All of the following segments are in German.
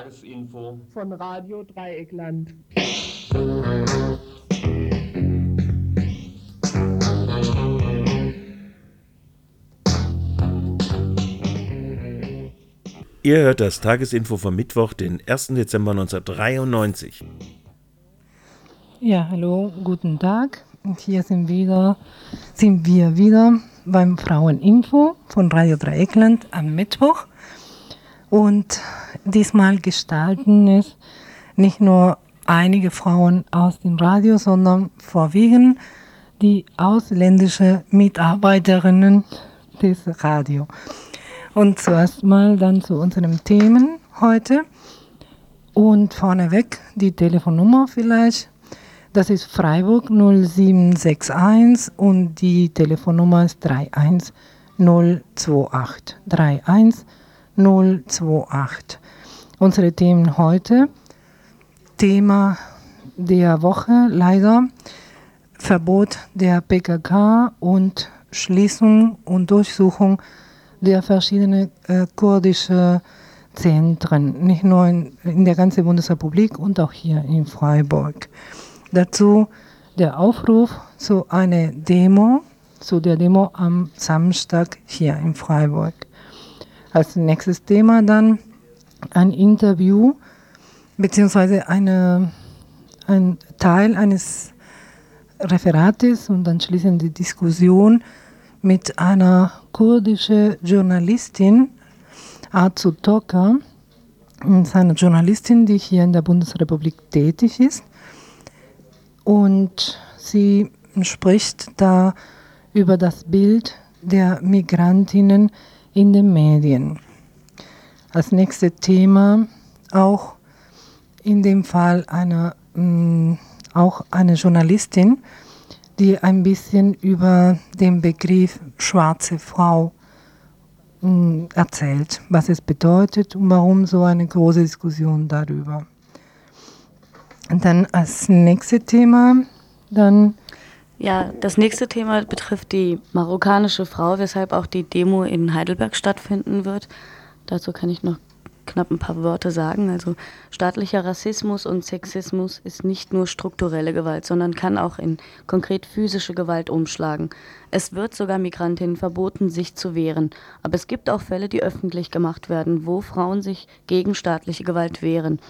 Tagesinfo von Radio Dreieckland. Ihr hört das Tagesinfo vom Mittwoch, den 1. Dezember 1993. Ja, hallo, guten Tag. Und hier sind, wieder, sind wir wieder beim Fraueninfo von Radio Dreieckland am Mittwoch. Und diesmal gestalten es nicht nur einige Frauen aus dem Radio, sondern vorwiegend die ausländischen Mitarbeiterinnen des Radio. Und zuerst mal dann zu unseren Themen heute. Und vorneweg die Telefonnummer vielleicht. Das ist Freiburg 0761 und die Telefonnummer ist 31028. 31028. Unsere Themen heute. Thema der Woche leider Verbot der PKK und Schließung und Durchsuchung der verschiedenen äh, kurdischen Zentren, nicht nur in, in der ganzen Bundesrepublik und auch hier in Freiburg. Dazu der Aufruf zu einer Demo, zu der Demo am Samstag hier in Freiburg. Als nächstes Thema dann ein Interview beziehungsweise eine, ein Teil eines Referates und anschließend die Diskussion mit einer kurdischen Journalistin, Azu Toka, eine Journalistin, die hier in der Bundesrepublik tätig ist. Und sie spricht da über das Bild der Migrantinnen in den Medien. Als nächstes Thema auch in dem Fall eine, mh, auch eine Journalistin, die ein bisschen über den Begriff schwarze Frau mh, erzählt, was es bedeutet und warum so eine große Diskussion darüber. Und dann als nächstes Thema, dann. Ja, das nächste Thema betrifft die marokkanische Frau, weshalb auch die Demo in Heidelberg stattfinden wird. Dazu kann ich noch knapp ein paar Worte sagen. Also staatlicher Rassismus und Sexismus ist nicht nur strukturelle Gewalt, sondern kann auch in konkret physische Gewalt umschlagen. Es wird sogar Migrantinnen verboten, sich zu wehren. Aber es gibt auch Fälle, die öffentlich gemacht werden, wo Frauen sich gegen staatliche Gewalt wehren.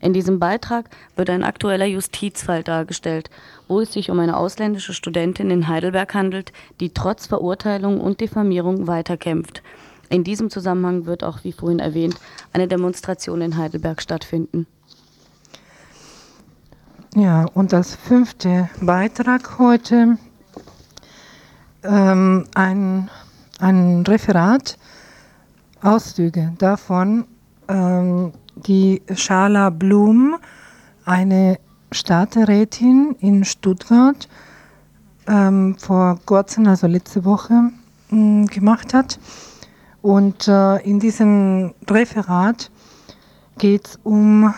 In diesem Beitrag wird ein aktueller Justizfall dargestellt, wo es sich um eine ausländische Studentin in Heidelberg handelt, die trotz Verurteilung und Diffamierung weiterkämpft. In diesem Zusammenhang wird auch, wie vorhin erwähnt, eine Demonstration in Heidelberg stattfinden. Ja, und das fünfte Beitrag heute, ähm, ein, ein Referat, Auszüge davon, ähm, die Schala Blum, eine Stadträtin in Stuttgart, ähm, vor kurzem, also letzte Woche, mh, gemacht hat. Und äh, in diesem Referat geht es um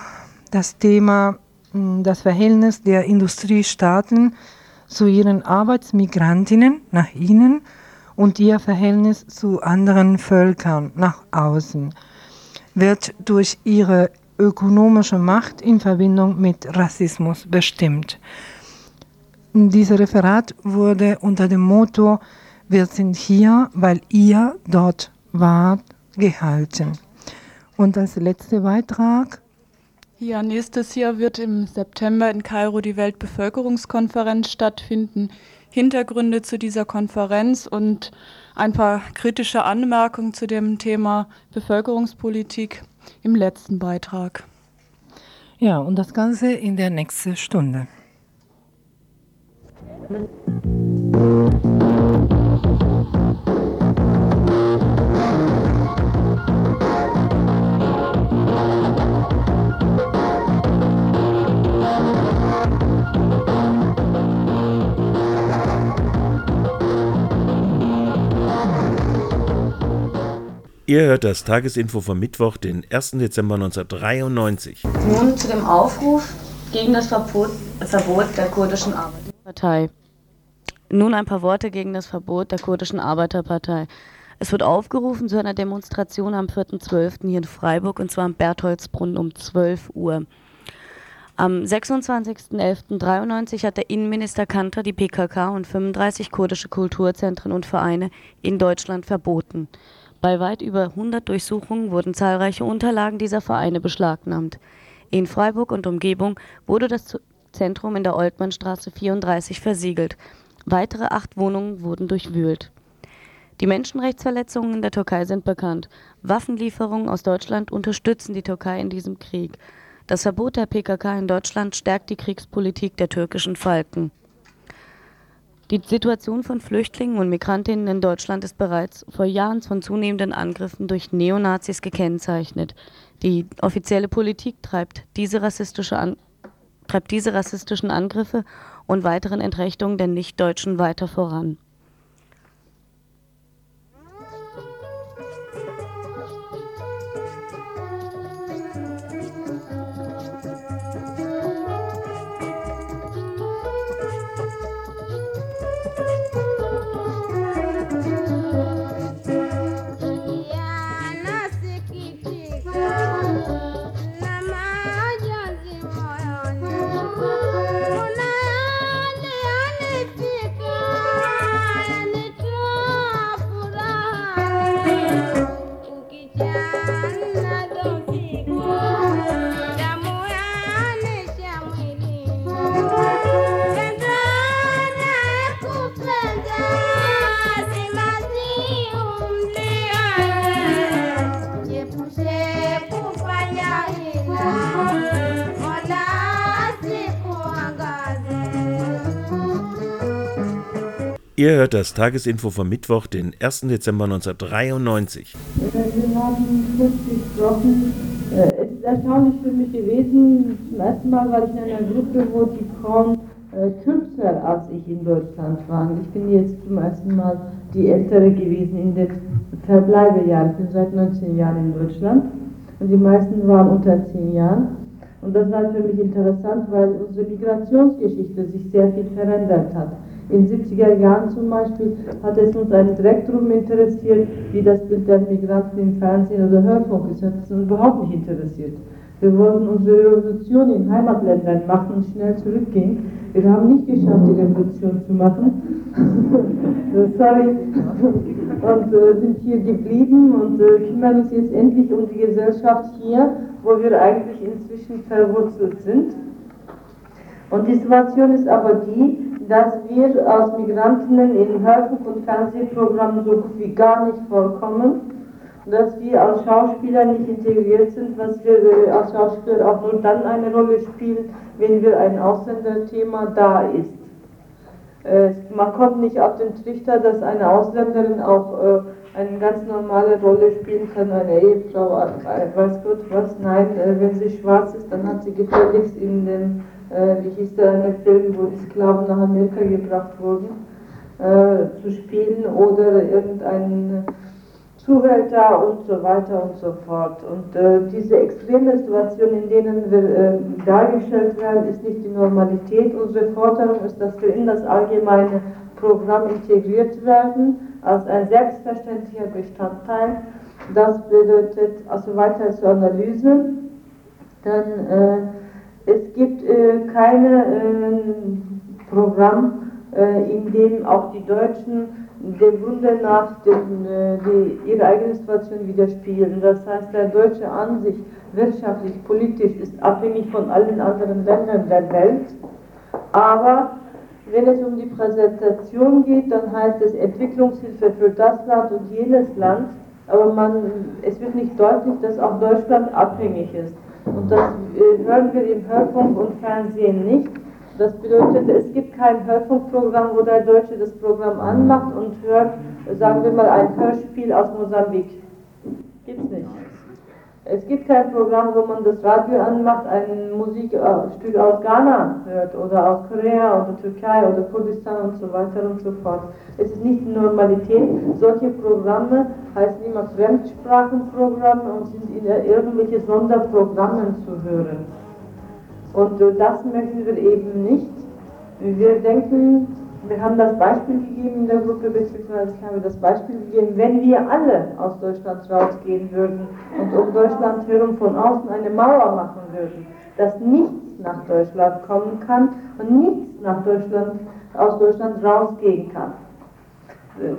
das Thema, mh, das Verhältnis der Industriestaaten zu ihren Arbeitsmigrantinnen nach innen und ihr Verhältnis zu anderen Völkern nach außen wird durch ihre ökonomische Macht in Verbindung mit Rassismus bestimmt. Dieses Referat wurde unter dem Motto Wir sind hier, weil ihr dort wart, gehalten. Und als letzter Beitrag ja, nächstes Jahr wird im September in Kairo die Weltbevölkerungskonferenz stattfinden. Hintergründe zu dieser Konferenz und ein paar kritische Anmerkungen zu dem Thema Bevölkerungspolitik im letzten Beitrag. Ja, und das Ganze in der nächsten Stunde. Ihr hört das Tagesinfo vom Mittwoch, den 1. Dezember 1993. Nun zu dem Aufruf gegen das Verbot, Verbot der kurdischen Arbeiterpartei. Nun ein paar Worte gegen das Verbot der kurdischen Arbeiterpartei. Es wird aufgerufen zu einer Demonstration am 4.12. hier in Freiburg und zwar am Bertholdsbrunnen um 12 Uhr. Am 26.11.93 hat der Innenminister Kanter die PKK und 35 kurdische Kulturzentren und Vereine in Deutschland verboten. Bei weit über 100 Durchsuchungen wurden zahlreiche Unterlagen dieser Vereine beschlagnahmt. In Freiburg und Umgebung wurde das Zentrum in der Oltmannstraße 34 versiegelt. Weitere acht Wohnungen wurden durchwühlt. Die Menschenrechtsverletzungen in der Türkei sind bekannt. Waffenlieferungen aus Deutschland unterstützen die Türkei in diesem Krieg. Das Verbot der PKK in Deutschland stärkt die Kriegspolitik der türkischen Falken. Die Situation von Flüchtlingen und Migrantinnen in Deutschland ist bereits vor Jahren von zunehmenden Angriffen durch Neonazis gekennzeichnet. Die offizielle Politik treibt diese, rassistische An treibt diese rassistischen Angriffe und weiteren Entrechtungen der Nichtdeutschen weiter voran. Ihr hört das Tagesinfo vom Mittwoch, den 1. Dezember 1993. Wir haben kurz gesprochen. Es ist erstaunlich für mich gewesen. Zum ersten Mal war ich in einer Gruppe, wo die Frauen äh, kürzer als ich in Deutschland waren. Ich bin jetzt zum ersten Mal die Ältere gewesen in den Verbleibejahren. Ich bin seit 19 Jahren in Deutschland und die meisten waren unter 10 Jahren. Und das war für mich interessant, weil unsere Migrationsgeschichte sich sehr viel verändert hat. In den 70er Jahren zum Beispiel hat es uns einen direkt darum interessiert, wie das Bild der Migranten im Fernsehen oder Hörfunk ist. Das hat uns überhaupt nicht interessiert. Wir wollten unsere Revolution in Heimatländern machen und schnell zurückgehen. Wir haben nicht geschafft, die Revolution zu machen. Sorry. Und äh, sind hier geblieben und äh, kümmern uns jetzt endlich um die Gesellschaft hier, wo wir eigentlich inzwischen verwurzelt sind. Und die Situation ist aber die, dass wir als Migrantinnen in Hörfunk- und Fernsehprogrammen so gut wie gar nicht vorkommen, dass wir als Schauspieler nicht integriert sind, was wir äh, als Schauspieler auch nur dann eine Rolle spielen, wenn wir ein Ausländerthema da ist. Äh, man kommt nicht auf den Trichter, dass eine Ausländerin auch äh, eine ganz normale Rolle spielen kann, eine Ehefrau, weiß Gott was. Nein, wenn sie schwarz ist, dann hat sie gefälligst in dem äh, wie hieß der eine Film, wo die Sklaven nach Amerika gebracht wurden, äh, zu spielen oder irgendein Zuhälter und so weiter und so fort. Und äh, diese extreme Situation, in denen wir äh, dargestellt werden, ist nicht die Normalität. Unsere Forderung ist, dass wir in das allgemeine Programm integriert werden, als ein selbstverständlicher Bestandteil. Das bedeutet also weiter zur Analyse. Dann äh, es gibt äh, kein äh, Programm, äh, in dem auch die Deutschen dem Grunde nach den, äh, die, ihre eigene Situation widerspiegeln. Das heißt, der Deutsche an sich, wirtschaftlich, politisch, ist abhängig von allen anderen Ländern der Welt. Aber wenn es um die Präsentation geht, dann heißt es Entwicklungshilfe für das Land und jenes Land. Aber man, es wird nicht deutlich, dass auch Deutschland abhängig ist. Und das äh, hören wir im Hörfunk und Fernsehen nicht. Das bedeutet, es gibt kein Hörfunkprogramm, wo der Deutsche das Programm anmacht und hört, sagen wir mal, ein Hörspiel aus Mosambik. Gibt's nicht. Es gibt kein Programm, wo man das Radio anmacht, ein Musikstück aus Ghana hört oder aus Korea oder Türkei oder Kurdistan und so weiter und so fort. Es ist nicht Normalität. Solche Programme heißen immer Fremdsprachenprogramme und sind in irgendwelche Sonderprogrammen zu hören. Und das möchten wir eben nicht. Wir denken, wir haben das Beispiel gegeben in der Gruppe, beziehungsweise ich habe das Beispiel gegeben, wenn wir alle aus Deutschland rausgehen würden und um Deutschland herum von außen eine Mauer machen würden, dass nichts nach Deutschland kommen kann und nichts nach Deutschland, aus Deutschland rausgehen kann.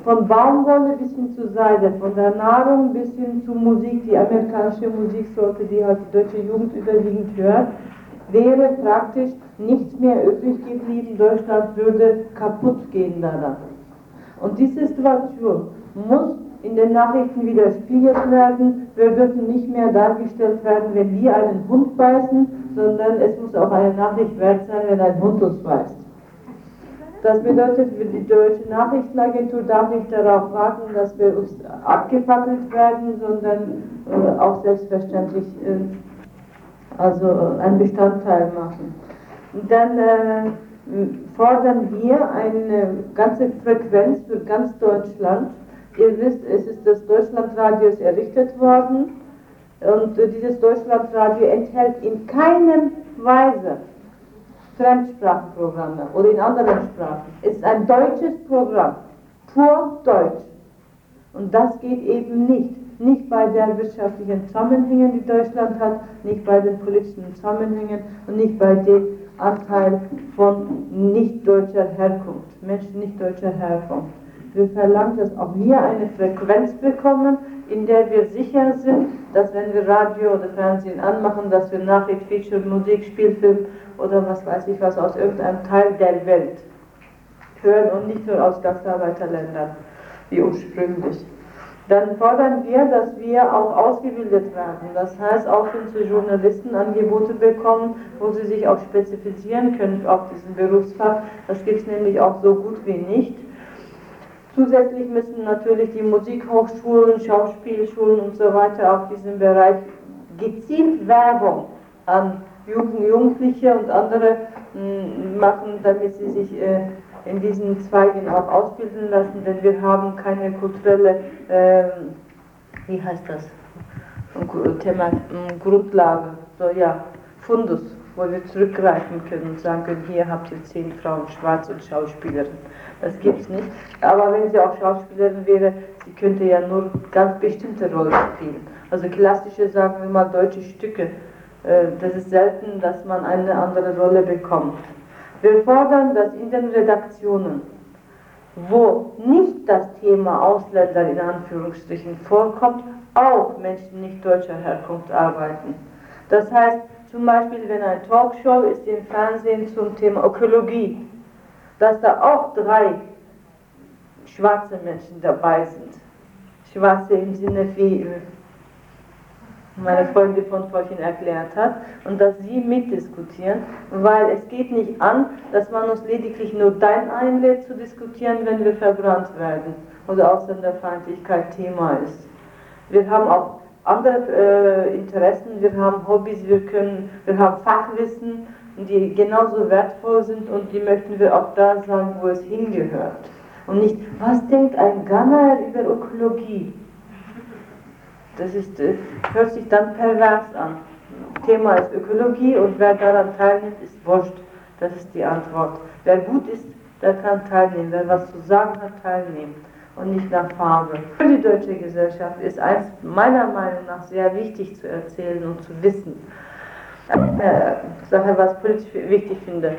Von Baumwolle bis hin zu Seide, von der Nahrung bis hin zu Musik, die amerikanische Musiksorte, die heute die deutsche Jugend überwiegend hört, wäre praktisch nichts mehr übrig geblieben. Deutschland würde kaputt gehen daran. Und diese Situation muss in den Nachrichten widerspiegelt werden. Wir dürfen nicht mehr dargestellt werden, wenn wir einen Hund beißen, sondern es muss auch eine Nachricht wert sein, wenn ein Hund uns beißt. Das bedeutet, die deutsche Nachrichtenagentur darf nicht darauf warten, dass wir uns abgefackelt werden, sondern äh, auch selbstverständlich äh, also äh, ein Bestandteil machen. Dann äh, fordern wir eine ganze Frequenz für ganz Deutschland. Ihr wisst, es ist das Deutschlandradio errichtet worden und dieses Deutschlandradio enthält in keiner Weise Fremdsprachenprogramme oder in anderen Sprachen. Es ist ein deutsches Programm, pur deutsch. Und das geht eben nicht nicht bei den wirtschaftlichen Zusammenhängen, die Deutschland hat, nicht bei den politischen Zusammenhängen und nicht bei dem Anteil von nicht deutscher Herkunft, Menschen nicht deutscher Herkunft. Wir verlangen, dass auch wir eine Frequenz bekommen, in der wir sicher sind, dass wenn wir Radio oder Fernsehen anmachen, dass wir Nachricht, Feature, Musik, Spielfilm oder was weiß ich was aus irgendeinem Teil der Welt hören und nicht nur aus Gastarbeiterländern, wie ursprünglich dann fordern wir, dass wir auch ausgebildet werden. Das heißt, auch Sie Journalisten Angebote bekommen, wo sie sich auch spezifizieren können auf diesen Berufsfach. Das gibt es nämlich auch so gut wie nicht. Zusätzlich müssen natürlich die Musikhochschulen, Schauspielschulen und so weiter auf diesem Bereich gezielt Werbung an Jugendliche und andere mm, machen, damit sie sich äh, in diesen Zweigen auch ausbilden lassen, denn wir haben keine kulturelle, äh, wie heißt das, Thema, Grundlage, so ja, Fundus, wo wir zurückgreifen können und sagen können, hier habt ihr zehn Frauen, schwarz und Schauspielerin. Das gibt es nicht. Aber wenn sie auch Schauspielerin wäre, sie könnte ja nur ganz bestimmte Rollen spielen. Also klassische, sagen wir mal, deutsche Stücke. Äh, das ist selten, dass man eine andere Rolle bekommt. Wir fordern, dass in den Redaktionen, wo nicht das Thema Ausländer in Anführungsstrichen vorkommt, auch Menschen nicht deutscher Herkunft arbeiten. Das heißt, zum Beispiel, wenn eine Talkshow ist im Fernsehen zum Thema Ökologie, dass da auch drei schwarze Menschen dabei sind. Schwarze im Sinne wie meine Freundin von vorhin erklärt hat, und dass Sie mitdiskutieren, weil es geht nicht an, dass man uns lediglich nur dein einlädt zu diskutieren, wenn wir verbrannt werden oder Ausländerfeindlichkeit Thema ist. Wir haben auch andere äh, Interessen, wir haben Hobbys, wir, können, wir haben Fachwissen, die genauso wertvoll sind und die möchten wir auch da sagen, wo es hingehört. Und nicht, was denkt ein Ghana über Ökologie? Das ist, äh, hört sich dann pervers an. Thema ist Ökologie und wer daran teilnimmt, ist wurscht. Das ist die Antwort. Wer gut ist, der kann teilnehmen. Wer was zu sagen hat, teilnehmen. Und nicht nach Farbe. Für die deutsche Gesellschaft ist eins meiner Meinung nach sehr wichtig zu erzählen und zu wissen. Eine Sache, was ich politisch wichtig finde.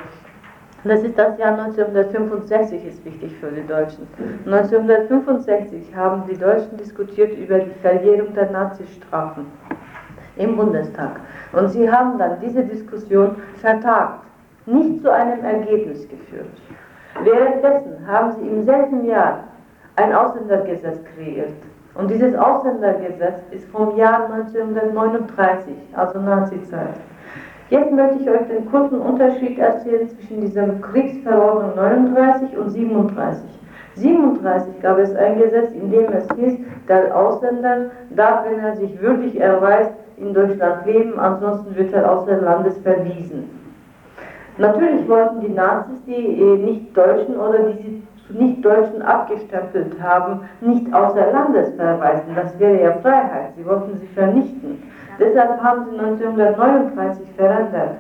Das ist das Jahr 1965 ist wichtig für die Deutschen. 1965 haben die Deutschen diskutiert über die Verjährung der Nazistrafen im Bundestag. Und sie haben dann diese Diskussion vertagt, nicht zu einem Ergebnis geführt. Währenddessen haben sie im selben Jahr ein Ausländergesetz kreiert. Und dieses Ausländergesetz ist vom Jahr 1939, also Nazizeit. Jetzt möchte ich euch den kurzen Unterschied erzählen zwischen dieser Kriegsverordnung 39 und 37. 37 gab es ein Gesetz, in dem es hieß, der Ausländer darf, wenn er sich würdig erweist, in Deutschland leben, ansonsten wird er aus des Landes verwiesen. Natürlich wollten die Nazis, die äh, Nicht-Deutschen oder die sie zu Nicht-Deutschen abgestempelt haben, nicht außer Landes verweisen. Das wäre ja Freiheit. Sie wollten sie vernichten. Deshalb haben sie 1939 verändert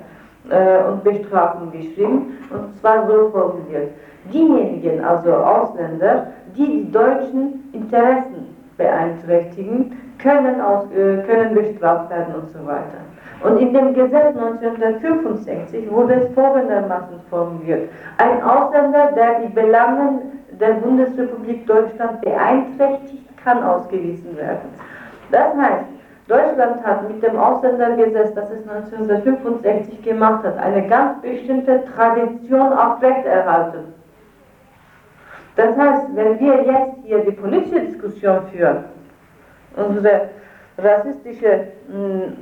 äh, und Bestrafung geschrieben, und zwar so formuliert. diejenigen, also Ausländer, die die deutschen Interessen beeinträchtigen, können, aus, äh, können bestraft werden und so weiter. Und in dem Gesetz 1965 wurde es folgendermaßen formuliert. Ein Ausländer, der die Belangen der Bundesrepublik Deutschland beeinträchtigt, kann ausgewiesen werden. Das heißt, Deutschland hat mit dem Ausländergesetz, das es 1965 gemacht hat, eine ganz bestimmte Tradition aufrechterhalten. Das heißt, wenn wir jetzt hier die politische Diskussion führen, unsere rassistische hm,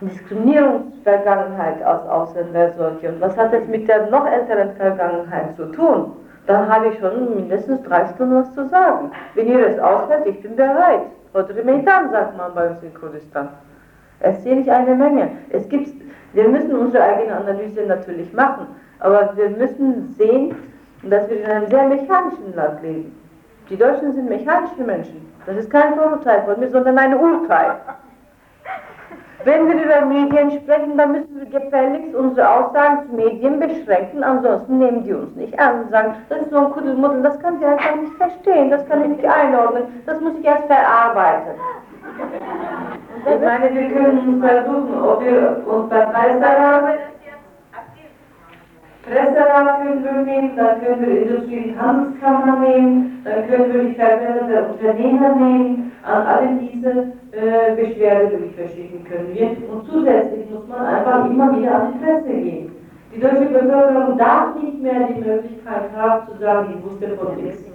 Diskriminierungsvergangenheit als Ausländer solche und was hat es mit der noch älteren Vergangenheit zu tun, dann habe ich schon mindestens drei Stunden was zu sagen. Wenn ihr es aushält, ich bin bereit. Oder Meitan sagt man bei uns in Kurdistan. Erzähle ich eine Menge. Es gibt, wir müssen unsere eigene Analyse natürlich machen, aber wir müssen sehen, dass wir in einem sehr mechanischen Land leben. Die Deutschen sind mechanische Menschen. Das ist kein Vorurteil von mir, sondern ein Urteil. Wenn wir über Medien sprechen, dann müssen wir gefälligst unsere Aussagen zu Medien beschränken, ansonsten nehmen die uns nicht an und sagen, das ist so ein Kuddelmuddel, das kann ich einfach nicht verstehen, das kann ich nicht einordnen, das muss ich erst verarbeiten. Ich meine, wir können versuchen, ob wir uns bei Presserat, Presserat können wir nehmen, dann können wir Industrie- und Handelskammer nehmen, dann können wir die Verbände der Unternehmer nehmen, an alle diese äh, Beschwerdebriefe schicken können wir. Und zusätzlich muss man einfach immer wieder an die Presse gehen. Die deutsche Bevölkerung darf nicht mehr die Möglichkeit haben zu sagen, ich wusste von nichts.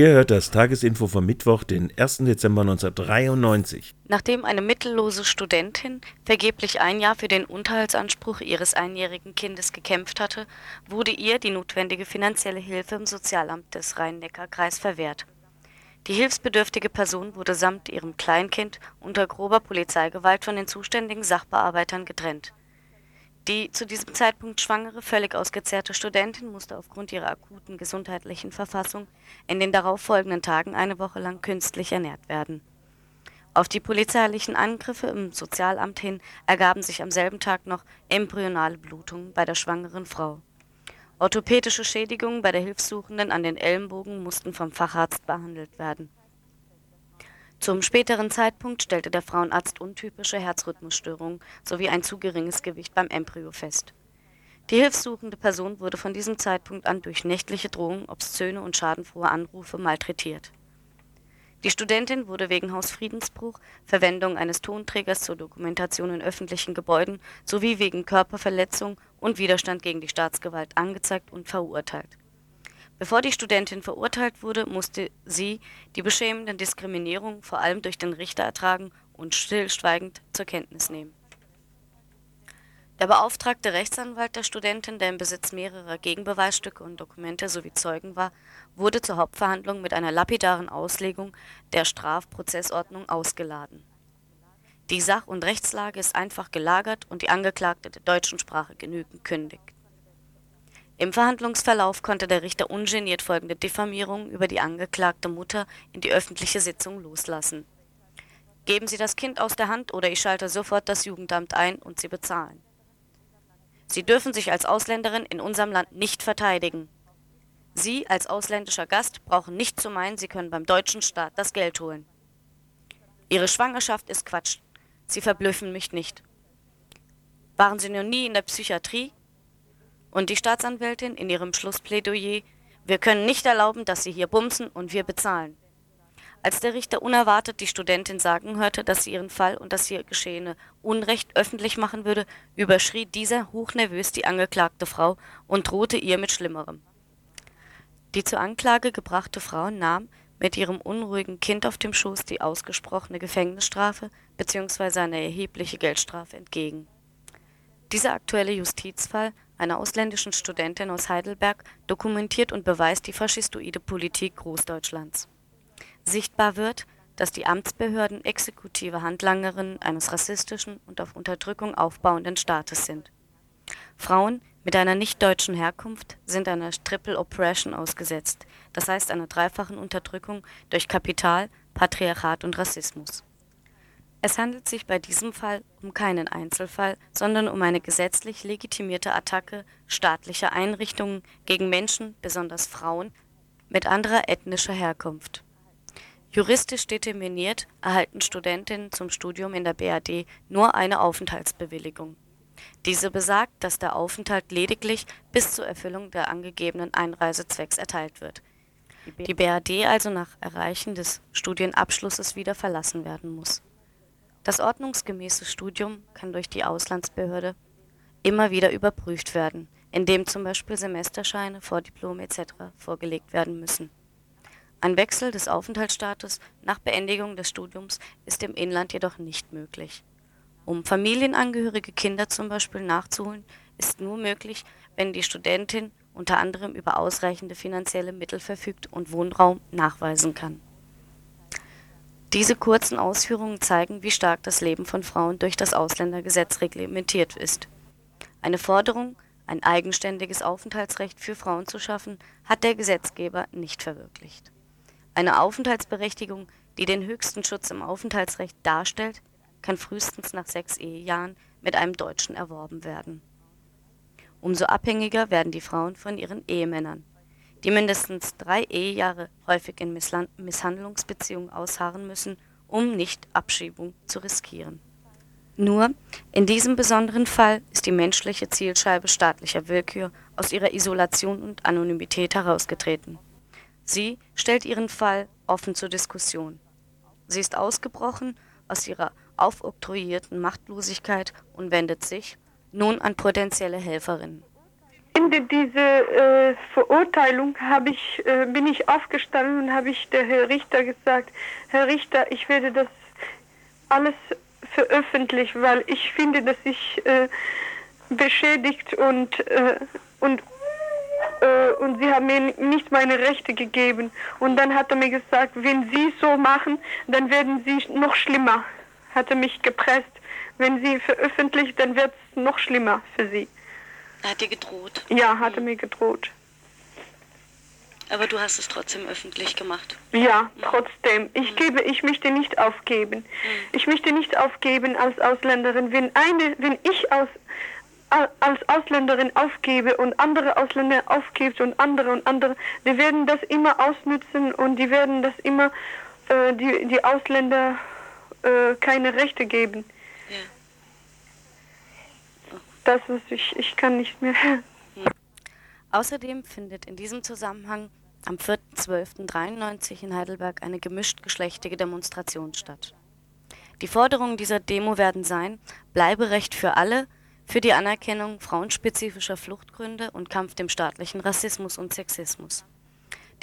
Ihr hört das Tagesinfo vom Mittwoch, den 1. Dezember 1993. Nachdem eine mittellose Studentin vergeblich ein Jahr für den Unterhaltsanspruch ihres einjährigen Kindes gekämpft hatte, wurde ihr die notwendige finanzielle Hilfe im Sozialamt des Rhein-Neckar-Kreis verwehrt. Die hilfsbedürftige Person wurde samt ihrem Kleinkind unter grober Polizeigewalt von den zuständigen Sachbearbeitern getrennt die zu diesem Zeitpunkt schwangere, völlig ausgezehrte Studentin musste aufgrund ihrer akuten gesundheitlichen Verfassung in den darauffolgenden Tagen eine Woche lang künstlich ernährt werden. Auf die polizeilichen Angriffe im Sozialamt hin ergaben sich am selben Tag noch embryonale Blutungen bei der schwangeren Frau. Orthopädische Schädigungen bei der Hilfssuchenden an den Ellenbogen mussten vom Facharzt behandelt werden zum späteren Zeitpunkt stellte der Frauenarzt untypische Herzrhythmusstörungen sowie ein zu geringes Gewicht beim Embryo fest. Die hilfssuchende Person wurde von diesem Zeitpunkt an durch nächtliche Drohungen, obszöne und schadenfrohe Anrufe malträtiert. Die Studentin wurde wegen Hausfriedensbruch, Verwendung eines Tonträgers zur Dokumentation in öffentlichen Gebäuden sowie wegen Körperverletzung und Widerstand gegen die Staatsgewalt angezeigt und verurteilt Bevor die Studentin verurteilt wurde, musste sie die beschämenden Diskriminierungen vor allem durch den Richter ertragen und stillschweigend zur Kenntnis nehmen. Der beauftragte Rechtsanwalt der Studentin, der im Besitz mehrerer Gegenbeweisstücke und Dokumente sowie Zeugen war, wurde zur Hauptverhandlung mit einer lapidaren Auslegung der Strafprozessordnung ausgeladen. Die Sach- und Rechtslage ist einfach gelagert und die Angeklagte der deutschen Sprache genügend kündigt. Im Verhandlungsverlauf konnte der Richter ungeniert folgende Diffamierung über die angeklagte Mutter in die öffentliche Sitzung loslassen: Geben Sie das Kind aus der Hand oder ich schalte sofort das Jugendamt ein und Sie bezahlen Sie dürfen sich als Ausländerin in unserem Land nicht verteidigen. Sie als ausländischer Gast brauchen nicht zu meinen, Sie können beim deutschen Staat das Geld holen. Ihre Schwangerschaft ist Quatsch. Sie verblüffen mich nicht. Waren Sie noch nie in der Psychiatrie? Und die Staatsanwältin in ihrem Schlussplädoyer, wir können nicht erlauben, dass Sie hier bumsen und wir bezahlen. Als der Richter unerwartet die Studentin sagen hörte, dass sie ihren Fall und das hier geschehene Unrecht öffentlich machen würde, überschrie dieser hochnervös die angeklagte Frau und drohte ihr mit Schlimmerem. Die zur Anklage gebrachte Frau nahm mit ihrem unruhigen Kind auf dem Schoß die ausgesprochene Gefängnisstrafe bzw. eine erhebliche Geldstrafe entgegen. Dieser aktuelle Justizfall einer ausländischen Studentin aus Heidelberg dokumentiert und beweist die faschistoide Politik Großdeutschlands Sichtbar wird, dass die Amtsbehörden exekutive Handlangerinnen eines rassistischen und auf Unterdrückung aufbauenden Staates sind. Frauen mit einer nicht-deutschen Herkunft sind einer Triple Oppression ausgesetzt, das heißt einer dreifachen Unterdrückung durch Kapital, Patriarchat und Rassismus. Es handelt sich bei diesem Fall um keinen Einzelfall, sondern um eine gesetzlich legitimierte Attacke staatlicher Einrichtungen gegen Menschen, besonders Frauen, mit anderer ethnischer Herkunft Juristisch determiniert erhalten Studentinnen zum Studium in der BRD nur eine Aufenthaltsbewilligung. Diese besagt, dass der Aufenthalt lediglich bis zur Erfüllung der angegebenen Einreisezwecks erteilt wird, die BRD also nach Erreichen des Studienabschlusses wieder verlassen werden muss. Das ordnungsgemäße Studium kann durch die Auslandsbehörde immer wieder überprüft werden, indem zum Beispiel Semesterscheine, Vordiplome etc. vorgelegt werden müssen ein Wechsel des Aufenthaltsstatus nach Beendigung des Studiums ist im Inland jedoch nicht möglich. Um familienangehörige Kinder zum Beispiel nachzuholen, ist nur möglich, wenn die Studentin unter anderem über ausreichende finanzielle Mittel verfügt und Wohnraum nachweisen kann. Diese kurzen Ausführungen zeigen, wie stark das Leben von Frauen durch das Ausländergesetz reglementiert ist. Eine Forderung, ein eigenständiges Aufenthaltsrecht für Frauen zu schaffen, hat der Gesetzgeber nicht verwirklicht eine Aufenthaltsberechtigung, die den höchsten Schutz im Aufenthaltsrecht darstellt, kann frühestens nach sechs Ehejahren mit einem Deutschen erworben werden. Umso abhängiger werden die Frauen von ihren Ehemännern, die mindestens drei Ehejahre häufig in Misshandlungsbeziehungen ausharren müssen, um nicht Abschiebung zu riskieren. Nur in diesem besonderen Fall ist die menschliche Zielscheibe staatlicher Willkür aus ihrer Isolation und Anonymität herausgetreten Sie stellt ihren Fall offen zur Diskussion. Sie ist ausgebrochen aus ihrer aufoktroyierten Machtlosigkeit und wendet sich nun an potenzielle Helferinnen. In dieser äh, Verurteilung ich, äh, bin ich aufgestanden und habe ich der Herr Richter gesagt, Herr Richter, ich werde das alles veröffentlichen, weil ich finde, dass ich äh, beschädigt und, äh, und äh, und sie haben mir nicht meine Rechte gegeben. Und dann hat er mir gesagt, wenn Sie so machen, dann werden Sie noch schlimmer. Hat er mich gepresst. Wenn Sie veröffentlichen, dann wird es noch schlimmer für Sie. Er hat dir gedroht? Ja, hat er mir gedroht. Aber du hast es trotzdem öffentlich gemacht. Ja, trotzdem. Ich gebe, ich möchte nicht aufgeben. Mhm. Ich möchte nicht aufgeben als Ausländerin. Wenn eine, wenn ich aus als Ausländerin aufgebe und andere Ausländer aufgibt und andere und andere, die werden das immer ausnützen und die werden das immer äh, die, die Ausländer äh, keine Rechte geben. Das ist ich, ich kann nicht mehr. Außerdem findet in diesem Zusammenhang am 4.12.93 in Heidelberg eine gemischt-geschlechtige Demonstration statt. Die Forderungen dieser Demo werden sein, Bleiberecht für alle, für die Anerkennung frauenspezifischer Fluchtgründe und Kampf dem staatlichen Rassismus und Sexismus.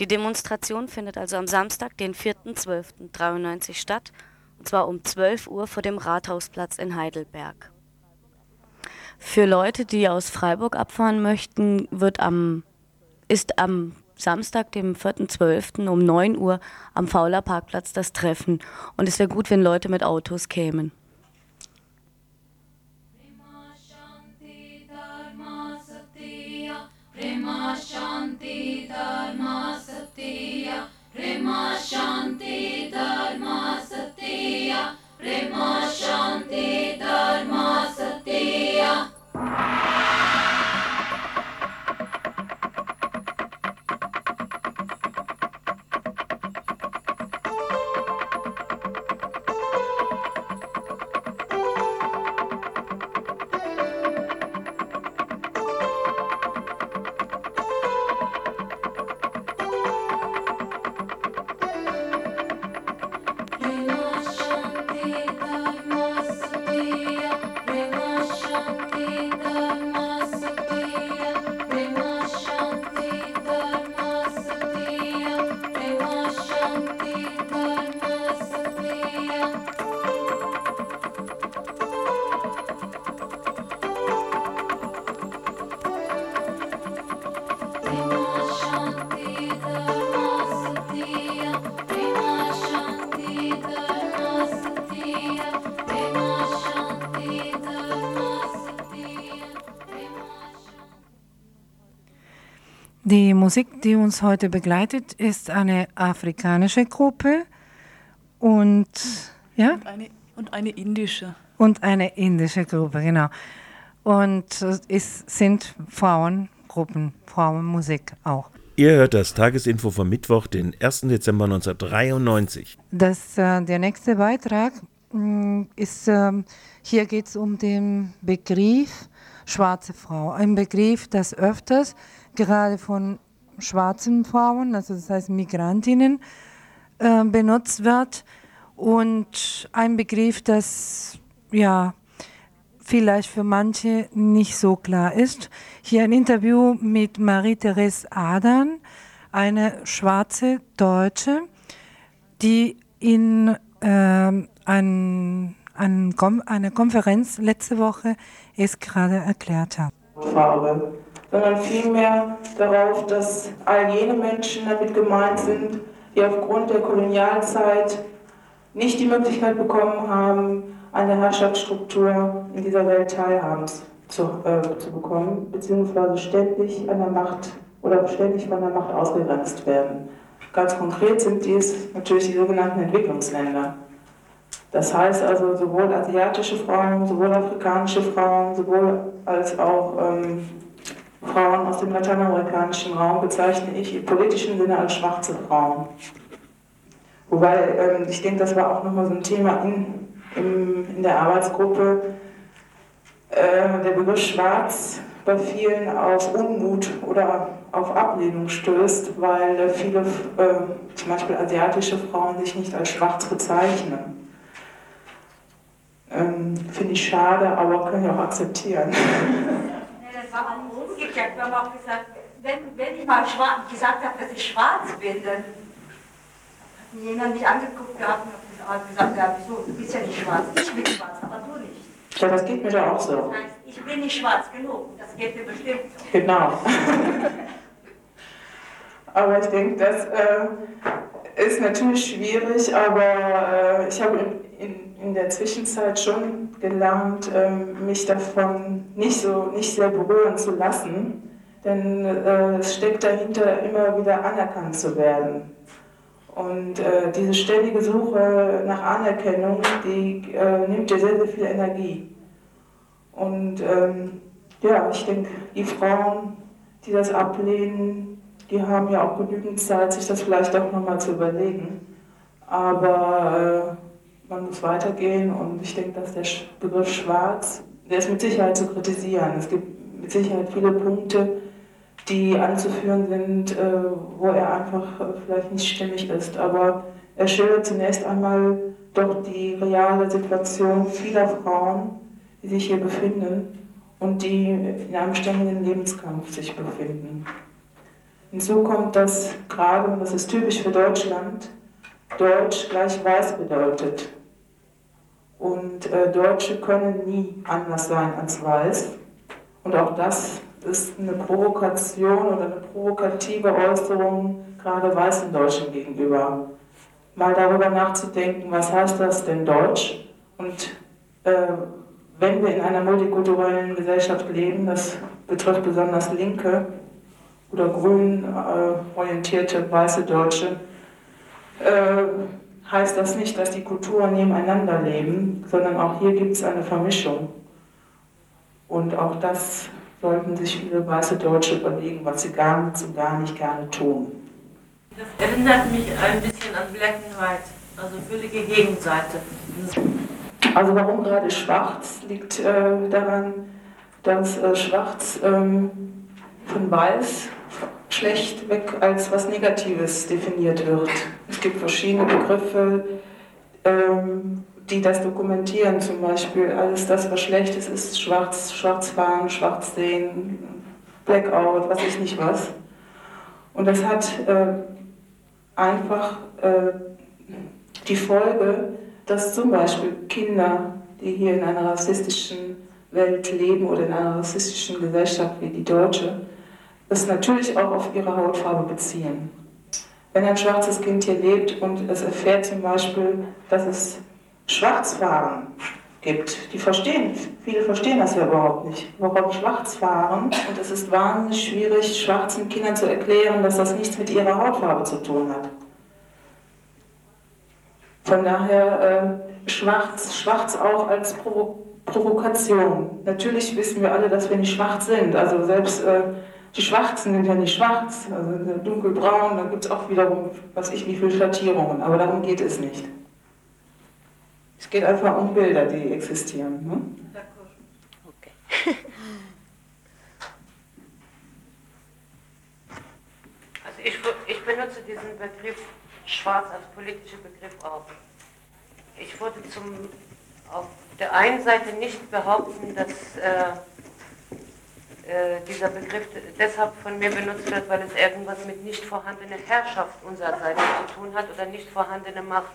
Die Demonstration findet also am Samstag, den 4.12.93 statt, und zwar um 12 Uhr vor dem Rathausplatz in Heidelberg. Für Leute, die aus Freiburg abfahren möchten, wird am, ist am Samstag, dem 4.12. um 9 Uhr am Fauler Parkplatz das Treffen. Und es wäre gut, wenn Leute mit Autos kämen. Musik, die uns heute begleitet, ist eine afrikanische Gruppe und ja? Und eine, und eine indische. Und eine indische Gruppe, genau. Und es sind Frauengruppen, Frauenmusik auch. Ihr hört das Tagesinfo vom Mittwoch, den 1. Dezember 1993. Das, äh, der nächste Beitrag mh, mm, ist, äh, hier geht es um den Begriff schwarze Frau. Ein Begriff, das öfters gerade von schwarzen Frauen, also das heißt Migrantinnen, äh, benutzt wird und ein Begriff, das ja vielleicht für manche nicht so klar ist. Hier ein Interview mit Marie-Therese Adern, eine schwarze Deutsche, die in äh, ein, ein, eine Konferenz letzte Woche es gerade erklärt hat. Farbe sondern vielmehr darauf, dass all jene Menschen damit gemeint sind, die aufgrund der Kolonialzeit nicht die Möglichkeit bekommen haben, an der Herrschaftsstruktur in dieser Welt teilhaben zu, äh, zu bekommen, beziehungsweise ständig an der Macht oder ständig von der Macht ausgegrenzt werden. Ganz konkret sind dies natürlich die sogenannten Entwicklungsländer. Das heißt also sowohl asiatische Frauen, sowohl afrikanische Frauen, sowohl als auch ähm, Frauen aus dem lateinamerikanischen Raum bezeichne ich im politischen Sinne als schwarze Frauen. Wobei, ähm, ich denke, das war auch nochmal so ein Thema in, in, in der Arbeitsgruppe. Äh, der Begriff schwarz bei vielen auf Unmut oder auf Ablehnung stößt, weil viele, äh, zum Beispiel asiatische Frauen, sich nicht als schwarz bezeichnen. Ähm, Finde ich schade, aber können ich auch akzeptieren. das war umgekehrt. Wir haben auch gesagt, wenn, wenn ich mal schwarz, gesagt habe, dass ich schwarz bin, dann hat mir jemand mich angeguckt gehabt und hat gesagt, ja, wieso, du bist ja nicht schwarz. Ich bin schwarz, aber du nicht. Ja, das geht mir da auch so. Das heißt, ich bin nicht schwarz genug. Das geht mir bestimmt so. Genau. aber ich denke, das äh, ist natürlich schwierig, aber äh, ich habe in, in, in, der Zwischenzeit schon gelernt, äh, mich davon nicht, so, nicht sehr berühren zu lassen, denn äh, es steckt dahinter, immer wieder anerkannt zu werden. Und äh, diese ständige Suche nach Anerkennung, die äh, nimmt dir sehr, sehr viel Energie. Und ähm, ja, ich denke, die Frauen, die das ablehnen, die haben ja auch genügend Zeit, sich das vielleicht auch nochmal zu überlegen. Aber äh, man muss weitergehen und ich denke, dass der Begriff Schwarz, der ist mit Sicherheit zu kritisieren. Es gibt mit Sicherheit viele Punkte, die anzuführen sind, äh, wo er einfach äh, vielleicht nicht stimmig ist. Aber er schildert zunächst einmal doch die reale Situation vieler Frauen, die sich hier befinden und die in einem ständigen Lebenskampf sich befinden. Hinzu kommt, dass gerade, und das ist typisch für Deutschland, Deutsch gleich weiß bedeutet. Und äh, Deutsche können nie anders sein als weiß. Und auch das ist eine Provokation oder eine provokative Äußerung gerade weißen Deutschen gegenüber. Mal darüber nachzudenken, was heißt das denn Deutsch? Und äh, wenn wir in einer multikulturellen Gesellschaft leben, das betrifft besonders linke oder grün äh, orientierte weiße Deutsche, äh, heißt das nicht, dass die Kulturen nebeneinander leben, sondern auch hier gibt es eine Vermischung. Und auch das sollten sich viele weiße Deutsche überlegen, was sie gar nicht so gar nicht gerne tun. Das erinnert mich ein bisschen an Black and White, also völlige Gegenseite. Also warum gerade schwarz liegt äh, daran, dass äh, schwarz ähm, von weiß schlechtweg als was Negatives definiert wird. Es gibt verschiedene Begriffe, ähm, die das dokumentieren, zum Beispiel alles das, was schlecht ist, ist schwarz, schwarz fahren, schwarz sehen, Blackout, was ich nicht was. Und das hat äh, einfach äh, die Folge, dass zum Beispiel Kinder, die hier in einer rassistischen Welt leben oder in einer rassistischen Gesellschaft wie die deutsche, es natürlich auch auf ihre Hautfarbe beziehen. Wenn ein schwarzes Kind hier lebt und es erfährt zum Beispiel, dass es Schwarzfahren gibt, die verstehen, viele verstehen das ja überhaupt nicht, warum Schwarzfahren und es ist wahnsinnig schwierig, schwarzen Kindern zu erklären, dass das nichts mit ihrer Hautfarbe zu tun hat. Von daher äh, schwarz, schwarz auch als Provo Provokation. Natürlich wissen wir alle, dass wir nicht schwarz sind. Also selbst äh, die Schwarzen sind ja nicht schwarz, also dunkelbraun, da gibt es auch wiederum, was ich, wie viele Schattierungen, aber darum geht es nicht. Es geht einfach um Bilder, die existieren. Ne? Okay. Also ich, ich benutze diesen Begriff schwarz als politischen Begriff auch. Ich würde zum, auf der einen Seite nicht behaupten, dass äh, äh, dieser Begriff deshalb von mir benutzt wird, weil es irgendwas mit nicht vorhandener Herrschaft unsererseits zu tun hat oder nicht vorhandene Macht,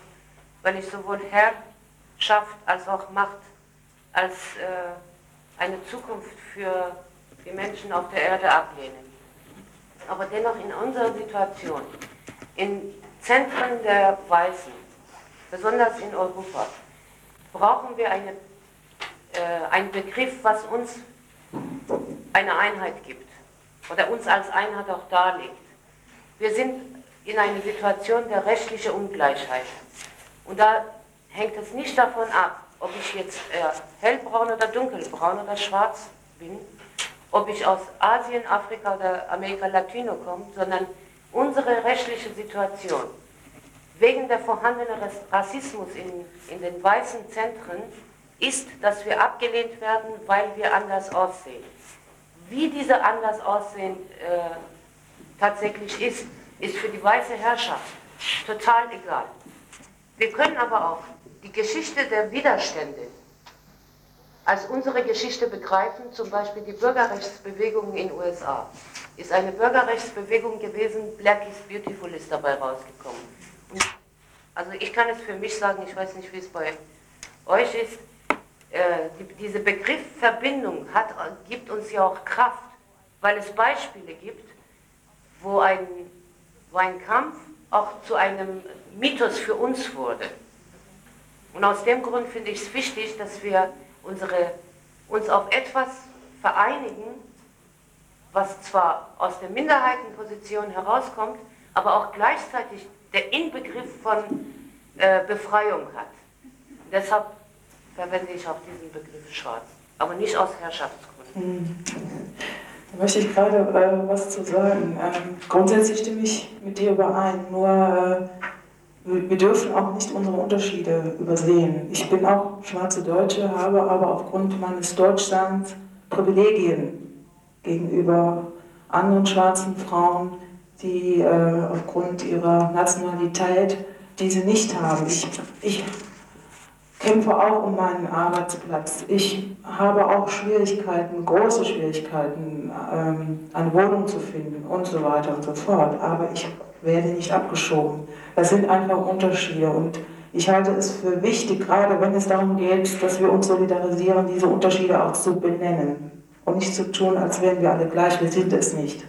weil ich sowohl Herrschaft als auch Macht als äh, eine Zukunft für die Menschen auf der Erde ablehne. Aber dennoch in unserer Situation, in Zentren der Weißen, besonders in Europa, brauchen wir eine, äh, einen Begriff, was uns eine Einheit gibt oder uns als Einheit auch darlegt. Wir sind in einer Situation der rechtlichen Ungleichheit. Und da hängt es nicht davon ab, ob ich jetzt äh, hellbraun oder dunkelbraun oder schwarz bin, ob ich aus Asien, Afrika oder Amerika Latino komme, sondern unsere rechtliche Situation wegen der vorhandenen Rassismus in, in den weißen Zentren ist, dass wir abgelehnt werden, weil wir anders aussehen. Wie dieser anders aussehen äh, tatsächlich ist, ist für die weiße Herrschaft total egal. Wir können aber auch die Geschichte der Widerstände als unsere Geschichte begreifen, zum Beispiel die Bürgerrechtsbewegung in den USA. Ist eine Bürgerrechtsbewegung gewesen, Black is Beautiful ist dabei rausgekommen. Also ich kann es für mich sagen, ich weiß nicht, wie es bei euch ist, die, diese Begriffsverbindung hat, gibt uns ja auch Kraft, weil es Beispiele gibt, wo ein, wo ein Kampf auch zu einem Mythos für uns wurde. Und aus dem Grund finde ich es wichtig, dass wir unsere, uns auf etwas vereinigen, was zwar aus der Minderheitenposition herauskommt, aber auch gleichzeitig der Inbegriff von äh, Befreiung hat. Deshalb verwende ich auch diesen Begriff schwarz, aber nicht aus Herrschaftsgründen. Hm. Da möchte ich gerade äh, was zu sagen. Ähm, grundsätzlich stimme ich mit dir überein, nur äh, wir dürfen auch nicht unsere Unterschiede übersehen. Ich bin auch schwarze Deutsche, habe aber aufgrund meines Deutschlands Privilegien gegenüber anderen schwarzen Frauen, die äh, aufgrund ihrer Nationalität diese nicht haben. Ich, ich kämpfe auch um meinen Arbeitsplatz. Ich habe auch Schwierigkeiten, große Schwierigkeiten, ähm, eine Wohnung zu finden und so weiter und so fort. Aber ich werde nicht abgeschoben. Das sind einfach Unterschiede und ich halte es für wichtig, gerade wenn es darum geht, dass wir uns solidarisieren, diese Unterschiede auch zu benennen. Und und nicht zu tun, als wären wir alle gleich. Wir sind es nicht.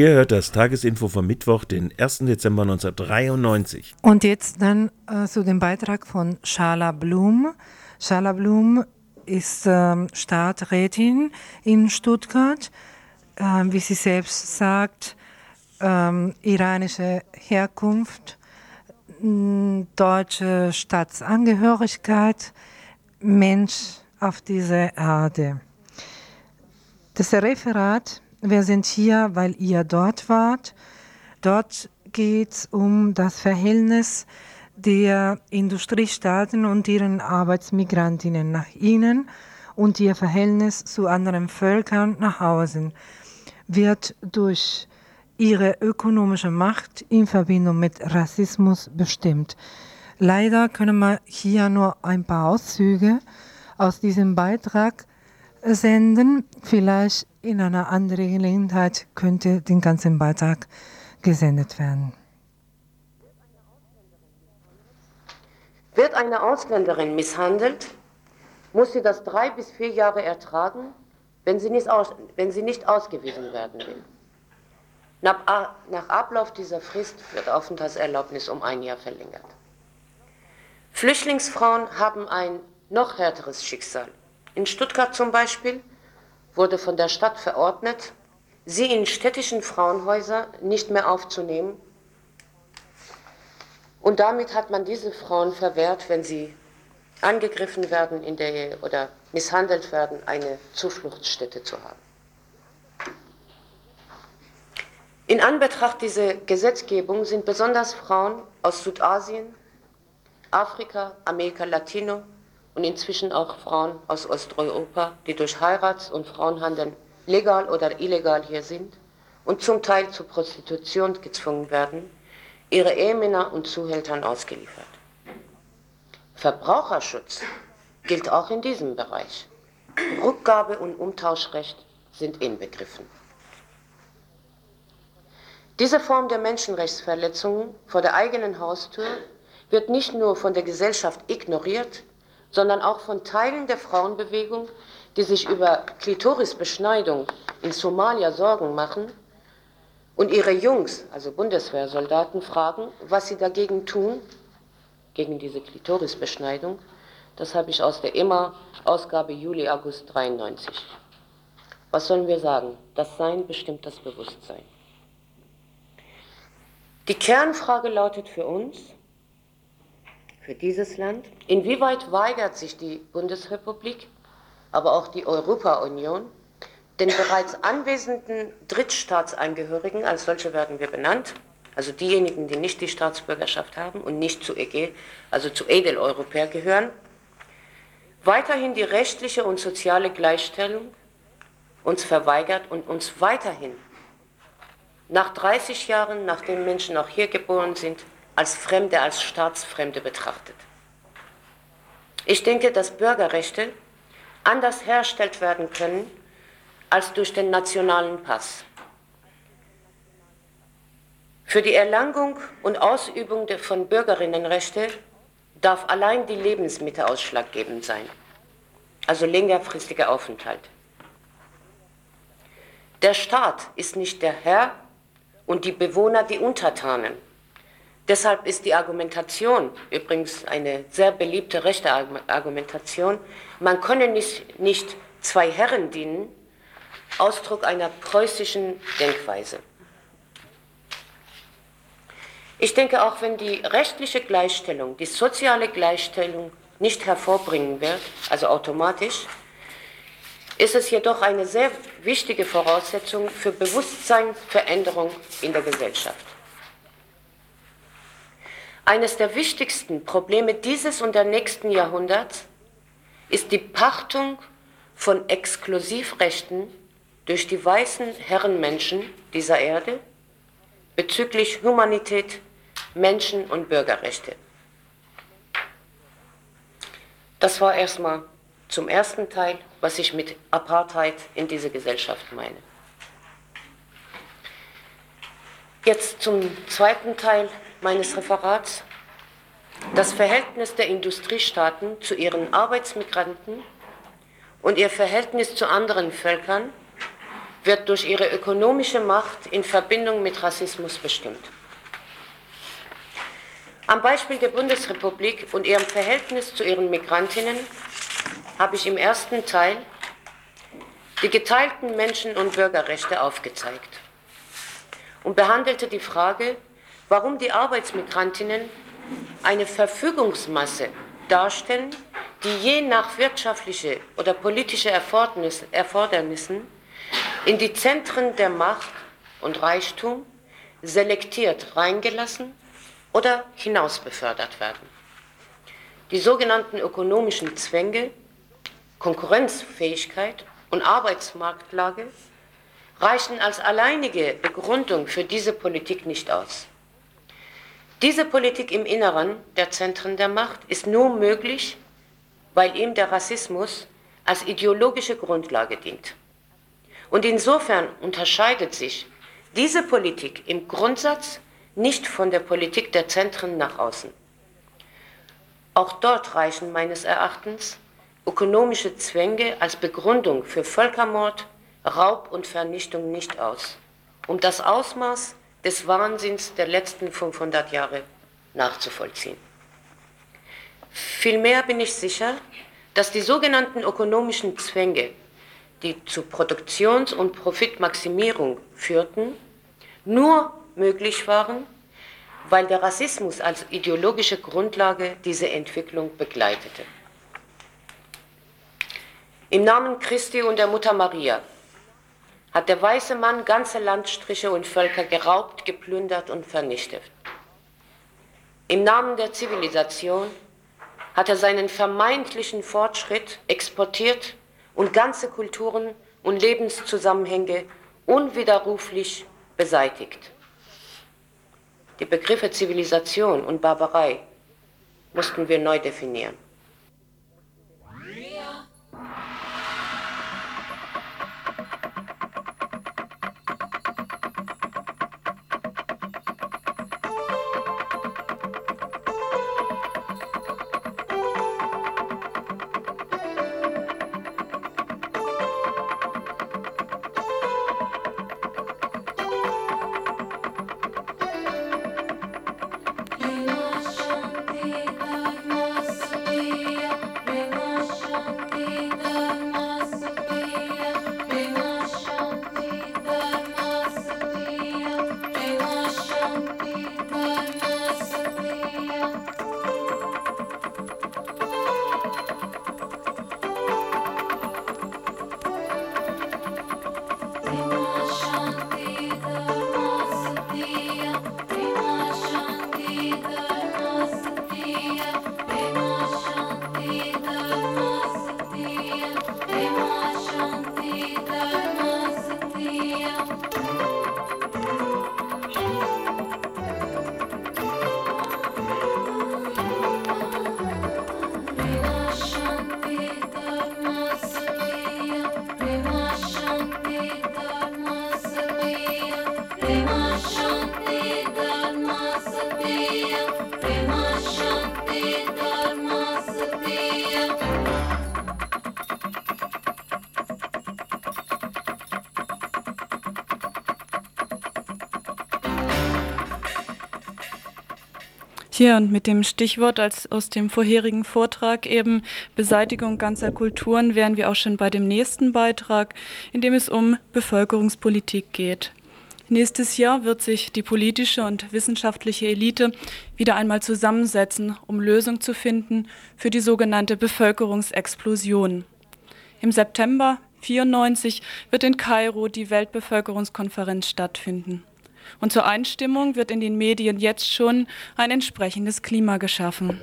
Ihr hört das Tagesinfo vom Mittwoch, den 1. Dezember 1993. Und jetzt dann äh, zu dem Beitrag von Shala Blum. Shala Blum ist ähm, Stadträtin in Stuttgart. Ähm, wie sie selbst sagt, ähm, iranische Herkunft, deutsche Staatsangehörigkeit, Mensch auf dieser Erde. Das Referat wir sind hier, weil ihr dort wart. Dort geht es um das Verhältnis der Industriestaaten und ihren Arbeitsmigrantinnen nach innen und ihr Verhältnis zu anderen Völkern nach außen wird durch ihre ökonomische Macht in Verbindung mit Rassismus bestimmt. Leider können wir hier nur ein paar Auszüge aus diesem Beitrag senden. Vielleicht in einer anderen Gelegenheit könnte den ganzen Beitrag gesendet werden. Wird eine Ausländerin misshandelt, muss sie das drei bis vier Jahre ertragen, wenn sie nicht, aus, wenn sie nicht ausgewiesen werden will. Nach, nach Ablauf dieser Frist wird Aufenthaltserlaubnis um ein Jahr verlängert. Flüchtlingsfrauen haben ein noch härteres Schicksal. In Stuttgart zum Beispiel wurde von der Stadt verordnet, sie in städtischen Frauenhäuser nicht mehr aufzunehmen. Und damit hat man diese Frauen verwehrt, wenn sie angegriffen werden in der Ehe oder misshandelt werden, eine Zufluchtsstätte zu haben. In Anbetracht dieser Gesetzgebung sind besonders Frauen aus Südasien, Afrika, Amerika Latino und inzwischen auch Frauen aus Osteuropa, die durch Heirats- und Frauenhandel legal oder illegal hier sind und zum Teil zur Prostitution gezwungen werden, ihre Ehemänner und Zuhältern ausgeliefert. Verbraucherschutz gilt auch in diesem Bereich. Rückgabe und Umtauschrecht sind inbegriffen. Diese Form der Menschenrechtsverletzungen vor der eigenen Haustür wird nicht nur von der Gesellschaft ignoriert, sondern auch von Teilen der Frauenbewegung, die sich über Klitorisbeschneidung in Somalia Sorgen machen und ihre Jungs, also Bundeswehrsoldaten, fragen, was sie dagegen tun, gegen diese Klitorisbeschneidung. Das habe ich aus der EMA-Ausgabe Juli-August 93. Was sollen wir sagen? Das Sein bestimmt das Bewusstsein. Die Kernfrage lautet für uns, für dieses Land? Inwieweit weigert sich die Bundesrepublik, aber auch die Europa-Union, den bereits anwesenden Drittstaatsangehörigen, als solche werden wir benannt, also diejenigen, die nicht die Staatsbürgerschaft haben und nicht zu EG, also zu Edeleuropäer gehören, weiterhin die rechtliche und soziale Gleichstellung uns verweigert und uns weiterhin nach 30 Jahren, nachdem Menschen auch hier geboren sind, als Fremde, als Staatsfremde betrachtet. Ich denke, dass Bürgerrechte anders hergestellt werden können als durch den nationalen Pass. Für die Erlangung und Ausübung von Bürgerinnenrechte darf allein die Lebensmitte ausschlaggebend sein, also längerfristiger Aufenthalt. Der Staat ist nicht der Herr und die Bewohner die Untertanen. Deshalb ist die Argumentation, übrigens eine sehr beliebte rechte Argumentation, man könne nicht, nicht zwei Herren dienen, Ausdruck einer preußischen Denkweise. Ich denke, auch wenn die rechtliche Gleichstellung, die soziale Gleichstellung nicht hervorbringen wird, also automatisch, ist es jedoch eine sehr wichtige Voraussetzung für Bewusstseinsveränderung in der Gesellschaft. Eines der wichtigsten Probleme dieses und der nächsten Jahrhunderts ist die Pachtung von Exklusivrechten durch die weißen Herrenmenschen dieser Erde bezüglich Humanität, Menschen- und Bürgerrechte. Das war erstmal zum ersten Teil, was ich mit Apartheid in dieser Gesellschaft meine. Jetzt zum zweiten Teil meines Referats. Das Verhältnis der Industriestaaten zu ihren Arbeitsmigranten und ihr Verhältnis zu anderen Völkern wird durch ihre ökonomische Macht in Verbindung mit Rassismus bestimmt. Am Beispiel der Bundesrepublik und ihrem Verhältnis zu ihren Migrantinnen habe ich im ersten Teil die geteilten Menschen- und Bürgerrechte aufgezeigt und behandelte die Frage, warum die Arbeitsmigrantinnen eine Verfügungsmasse darstellen, die je nach wirtschaftliche oder politische Erfordernissen in die Zentren der Macht und Reichtum selektiert reingelassen oder hinausbefördert werden. Die sogenannten ökonomischen Zwänge Konkurrenzfähigkeit und Arbeitsmarktlage reichen als alleinige Begründung für diese Politik nicht aus. Diese Politik im Inneren der Zentren der Macht ist nur möglich, weil ihm der Rassismus als ideologische Grundlage dient. Und insofern unterscheidet sich diese Politik im Grundsatz nicht von der Politik der Zentren nach außen. Auch dort reichen meines Erachtens ökonomische Zwänge als Begründung für Völkermord, Raub und Vernichtung nicht aus, um das Ausmaß des Wahnsinns der letzten 500 Jahre nachzuvollziehen. Vielmehr bin ich sicher, dass die sogenannten ökonomischen Zwänge, die zu Produktions- und Profitmaximierung führten, nur möglich waren, weil der Rassismus als ideologische Grundlage diese Entwicklung begleitete. Im Namen Christi und der Mutter Maria hat der weiße Mann ganze Landstriche und Völker geraubt, geplündert und vernichtet. Im Namen der Zivilisation hat er seinen vermeintlichen Fortschritt exportiert und ganze Kulturen und Lebenszusammenhänge unwiderruflich beseitigt. Die Begriffe Zivilisation und Barbarei mussten wir neu definieren. Hier und mit dem Stichwort als aus dem vorherigen Vortrag eben Beseitigung ganzer Kulturen wären wir auch schon bei dem nächsten Beitrag, in dem es um Bevölkerungspolitik geht. Nächstes Jahr wird sich die politische und wissenschaftliche Elite wieder einmal zusammensetzen, um Lösungen zu finden für die sogenannte Bevölkerungsexplosion. Im September 1994 wird in Kairo die Weltbevölkerungskonferenz stattfinden. Und zur Einstimmung wird in den Medien jetzt schon ein entsprechendes Klima geschaffen.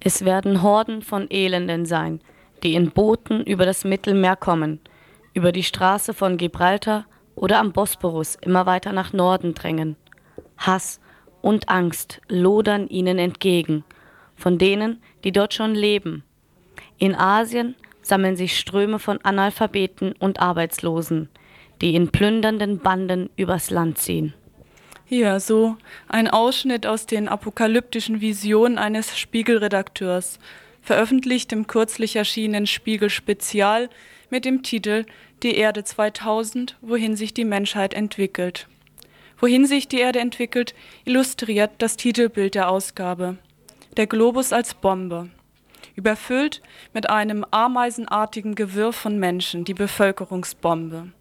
Es werden Horden von Elenden sein, die in Booten über das Mittelmeer kommen, über die Straße von Gibraltar oder am Bosporus immer weiter nach Norden drängen. Hass und Angst lodern ihnen entgegen, von denen, die dort schon leben. In Asien sammeln sich Ströme von Analphabeten und Arbeitslosen, die in plündernden Banden übers Land ziehen. Hier so ein Ausschnitt aus den apokalyptischen Visionen eines Spiegelredakteurs, veröffentlicht im kürzlich erschienenen Spiegel Spezial mit dem Titel Die Erde 2000, wohin sich die Menschheit entwickelt. Wohin sich die Erde entwickelt, illustriert das Titelbild der Ausgabe. Der Globus als Bombe. Überfüllt mit einem ameisenartigen Gewirr von Menschen, die Bevölkerungsbombe.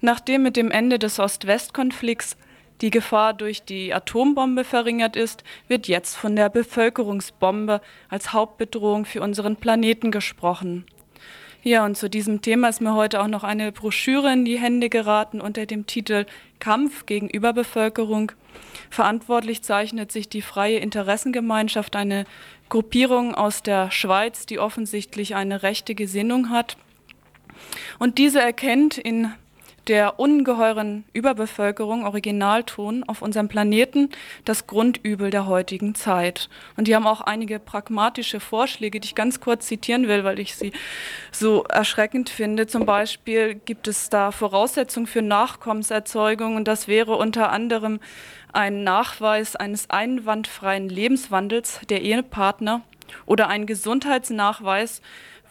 Nachdem mit dem Ende des Ost-West-Konflikts die Gefahr durch die Atombombe verringert ist, wird jetzt von der Bevölkerungsbombe als Hauptbedrohung für unseren Planeten gesprochen. Ja, und zu diesem Thema ist mir heute auch noch eine Broschüre in die Hände geraten unter dem Titel Kampf gegen Überbevölkerung. Verantwortlich zeichnet sich die Freie Interessengemeinschaft, eine Gruppierung aus der Schweiz, die offensichtlich eine rechte Gesinnung hat. Und diese erkennt in der ungeheuren Überbevölkerung, Originalton, auf unserem Planeten das Grundübel der heutigen Zeit. Und die haben auch einige pragmatische Vorschläge, die ich ganz kurz zitieren will, weil ich sie so erschreckend finde. Zum Beispiel gibt es da Voraussetzungen für Nachkommenserzeugung und das wäre unter anderem ein Nachweis eines einwandfreien Lebenswandels der Ehepartner oder ein Gesundheitsnachweis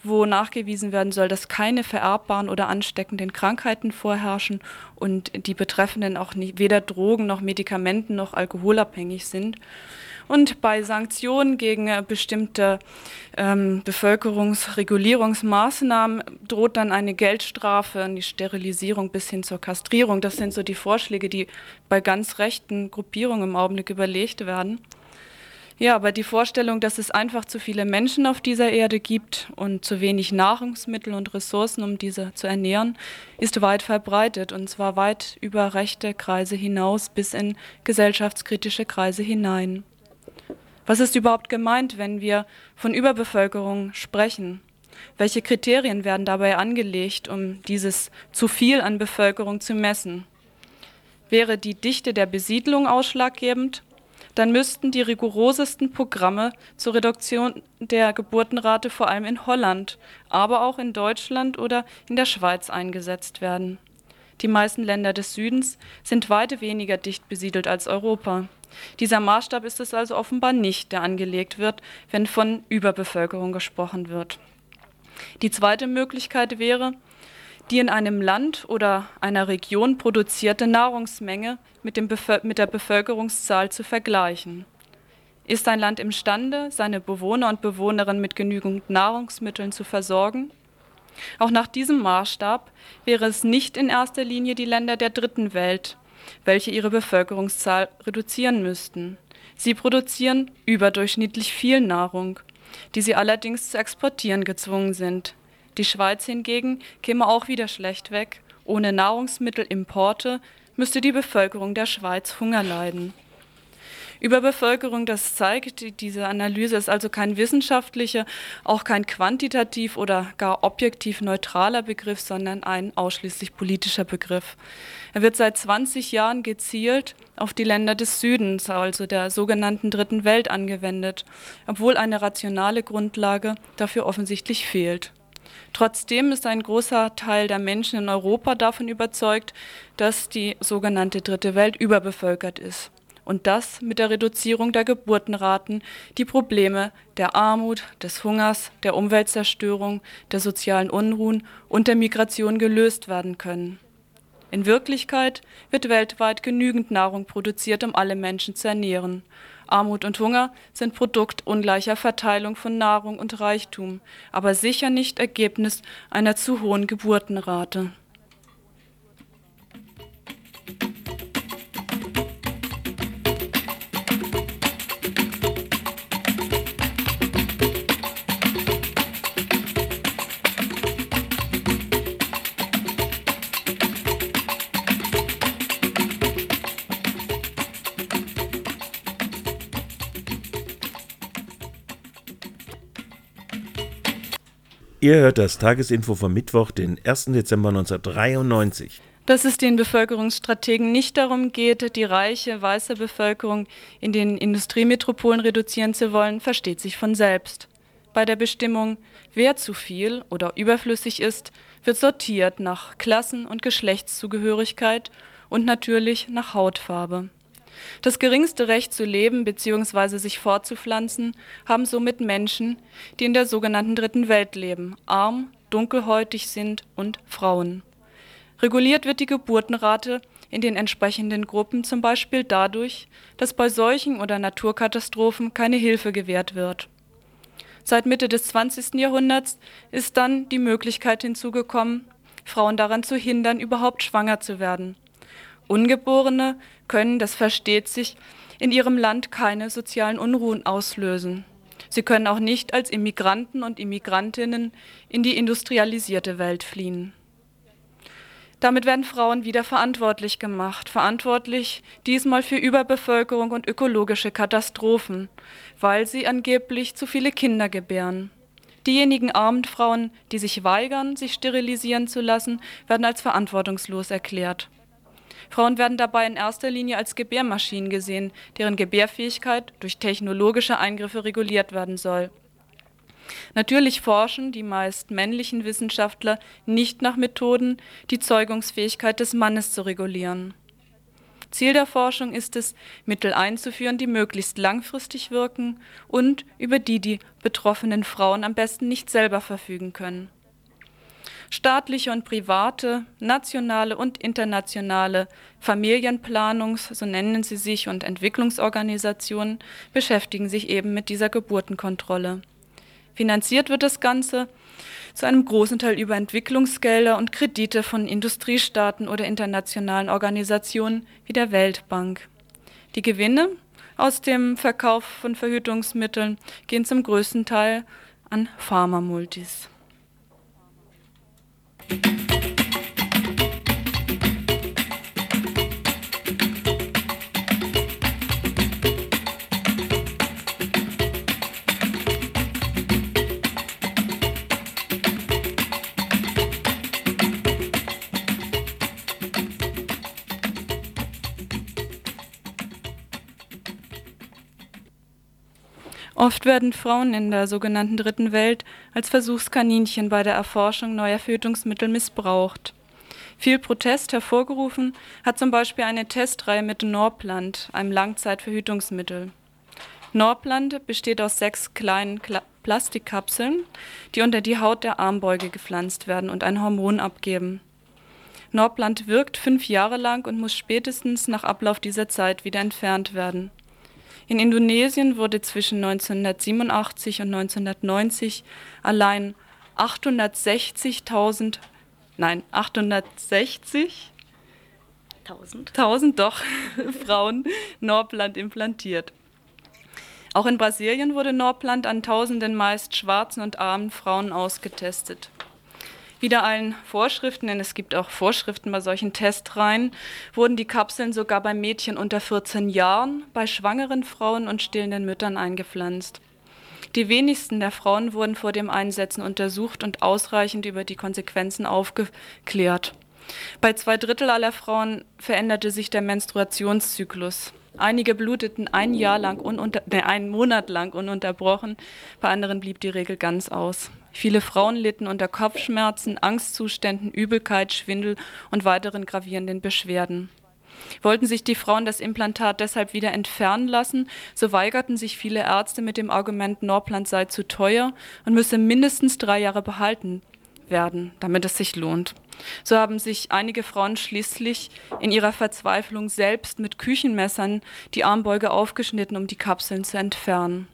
wo nachgewiesen werden soll, dass keine vererbbaren oder ansteckenden Krankheiten vorherrschen und die Betreffenden auch nicht, weder Drogen noch Medikamenten noch alkoholabhängig sind. Und bei Sanktionen gegen äh, bestimmte ähm, Bevölkerungsregulierungsmaßnahmen droht dann eine Geldstrafe, die Sterilisierung bis hin zur Kastrierung. Das sind so die Vorschläge, die bei ganz rechten Gruppierungen im Augenblick überlegt werden. Ja, aber die Vorstellung, dass es einfach zu viele Menschen auf dieser Erde gibt und zu wenig Nahrungsmittel und Ressourcen, um diese zu ernähren, ist weit verbreitet und zwar weit über rechte Kreise hinaus bis in gesellschaftskritische Kreise hinein. Was ist überhaupt gemeint, wenn wir von Überbevölkerung sprechen? Welche Kriterien werden dabei angelegt, um dieses zu viel an Bevölkerung zu messen? Wäre die Dichte der Besiedlung ausschlaggebend dann müssten die rigorosesten Programme zur Reduktion der Geburtenrate vor allem in Holland, aber auch in Deutschland oder in der Schweiz eingesetzt werden. Die meisten Länder des Südens sind weit weniger dicht besiedelt als Europa. Dieser Maßstab ist es also offenbar nicht, der angelegt wird, wenn von Überbevölkerung gesprochen wird. Die zweite Möglichkeit wäre, die in einem Land oder einer Region produzierte Nahrungsmenge mit, mit der Bevölkerungszahl zu vergleichen. Ist ein Land imstande, seine Bewohner und Bewohnerinnen mit genügend Nahrungsmitteln zu versorgen? Auch nach diesem Maßstab wäre es nicht in erster Linie die Länder der dritten Welt, welche ihre Bevölkerungszahl reduzieren müssten. Sie produzieren überdurchschnittlich viel Nahrung, die sie allerdings zu exportieren gezwungen sind. Die Schweiz hingegen käme auch wieder schlecht weg. Ohne Nahrungsmittelimporte müsste die Bevölkerung der Schweiz Hunger leiden. Überbevölkerung, das zeigt, diese Analyse ist also kein wissenschaftlicher, auch kein quantitativ oder gar objektiv neutraler Begriff, sondern ein ausschließlich politischer Begriff. Er wird seit 20 Jahren gezielt auf die Länder des Südens, also der sogenannten Dritten Welt, angewendet, obwohl eine rationale Grundlage dafür offensichtlich fehlt. Trotzdem ist ein großer Teil der Menschen in Europa davon überzeugt, dass die sogenannte Dritte Welt überbevölkert ist. Und das mit der Reduzierung der Geburtenraten die Probleme der Armut, des Hungers, der Umweltzerstörung, der sozialen Unruhen und der Migration gelöst werden können. In Wirklichkeit wird weltweit genügend Nahrung produziert, um alle Menschen zu ernähren. Armut und Hunger sind Produkt ungleicher Verteilung von Nahrung und Reichtum, aber sicher nicht Ergebnis einer zu hohen Geburtenrate. Ihr hört das Tagesinfo vom Mittwoch, den 1. Dezember 1993. Dass es den Bevölkerungsstrategen nicht darum geht, die reiche weiße Bevölkerung in den Industriemetropolen reduzieren zu wollen, versteht sich von selbst. Bei der Bestimmung, wer zu viel oder überflüssig ist, wird sortiert nach Klassen- und Geschlechtszugehörigkeit und natürlich nach Hautfarbe. Das geringste Recht zu leben bzw. sich fortzupflanzen haben somit Menschen, die in der sogenannten Dritten Welt leben, arm, dunkelhäutig sind und Frauen. Reguliert wird die Geburtenrate in den entsprechenden Gruppen zum Beispiel dadurch, dass bei Seuchen oder Naturkatastrophen keine Hilfe gewährt wird. Seit Mitte des 20. Jahrhunderts ist dann die Möglichkeit hinzugekommen, Frauen daran zu hindern, überhaupt schwanger zu werden. Ungeborene können, das versteht sich, in ihrem Land keine sozialen Unruhen auslösen. Sie können auch nicht als Immigranten und Immigrantinnen in die industrialisierte Welt fliehen. Damit werden Frauen wieder verantwortlich gemacht, verantwortlich diesmal für Überbevölkerung und ökologische Katastrophen, weil sie angeblich zu viele Kinder gebären. Diejenigen armen Frauen, die sich weigern, sich sterilisieren zu lassen, werden als verantwortungslos erklärt. Frauen werden dabei in erster Linie als Gebärmaschinen gesehen, deren Gebärfähigkeit durch technologische Eingriffe reguliert werden soll. Natürlich forschen die meist männlichen Wissenschaftler nicht nach Methoden, die Zeugungsfähigkeit des Mannes zu regulieren. Ziel der Forschung ist es, Mittel einzuführen, die möglichst langfristig wirken und über die die betroffenen Frauen am besten nicht selber verfügen können. Staatliche und private, nationale und internationale Familienplanungs-, so nennen sie sich, und Entwicklungsorganisationen beschäftigen sich eben mit dieser Geburtenkontrolle. Finanziert wird das Ganze zu einem großen Teil über Entwicklungsgelder und Kredite von Industriestaaten oder internationalen Organisationen wie der Weltbank. Die Gewinne aus dem Verkauf von Verhütungsmitteln gehen zum größten Teil an Pharmamultis. Thank you. Oft werden Frauen in der sogenannten Dritten Welt als Versuchskaninchen bei der Erforschung neuer Verhütungsmittel missbraucht. Viel Protest hervorgerufen hat zum Beispiel eine Testreihe mit Norplant, einem Langzeitverhütungsmittel. Norplant besteht aus sechs kleinen Kla Plastikkapseln, die unter die Haut der Armbeuge gepflanzt werden und ein Hormon abgeben. Norplant wirkt fünf Jahre lang und muss spätestens nach Ablauf dieser Zeit wieder entfernt werden. In Indonesien wurde zwischen 1987 und 1990 allein 860.000, nein, 860 1000 1000 doch Frauen Norplant implantiert. Auch in Brasilien wurde Norplant an tausenden meist schwarzen und armen Frauen ausgetestet wieder allen Vorschriften, denn es gibt auch Vorschriften bei solchen Testreihen, wurden die Kapseln sogar bei Mädchen unter 14 Jahren, bei schwangeren Frauen und stillenden Müttern eingepflanzt. Die wenigsten der Frauen wurden vor dem Einsetzen untersucht und ausreichend über die Konsequenzen aufgeklärt. Bei zwei Drittel aller Frauen veränderte sich der Menstruationszyklus. Einige bluteten ein Jahr lang ununter, nee, einen Monat lang ununterbrochen, bei anderen blieb die Regel ganz aus. Viele Frauen litten unter Kopfschmerzen, Angstzuständen, Übelkeit, Schwindel und weiteren gravierenden Beschwerden. Wollten sich die Frauen das Implantat deshalb wieder entfernen lassen, so weigerten sich viele Ärzte mit dem Argument, Norplant sei zu teuer und müsse mindestens drei Jahre behalten werden, damit es sich lohnt. So haben sich einige Frauen schließlich in ihrer Verzweiflung selbst mit Küchenmessern die Armbeuge aufgeschnitten, um die Kapseln zu entfernen.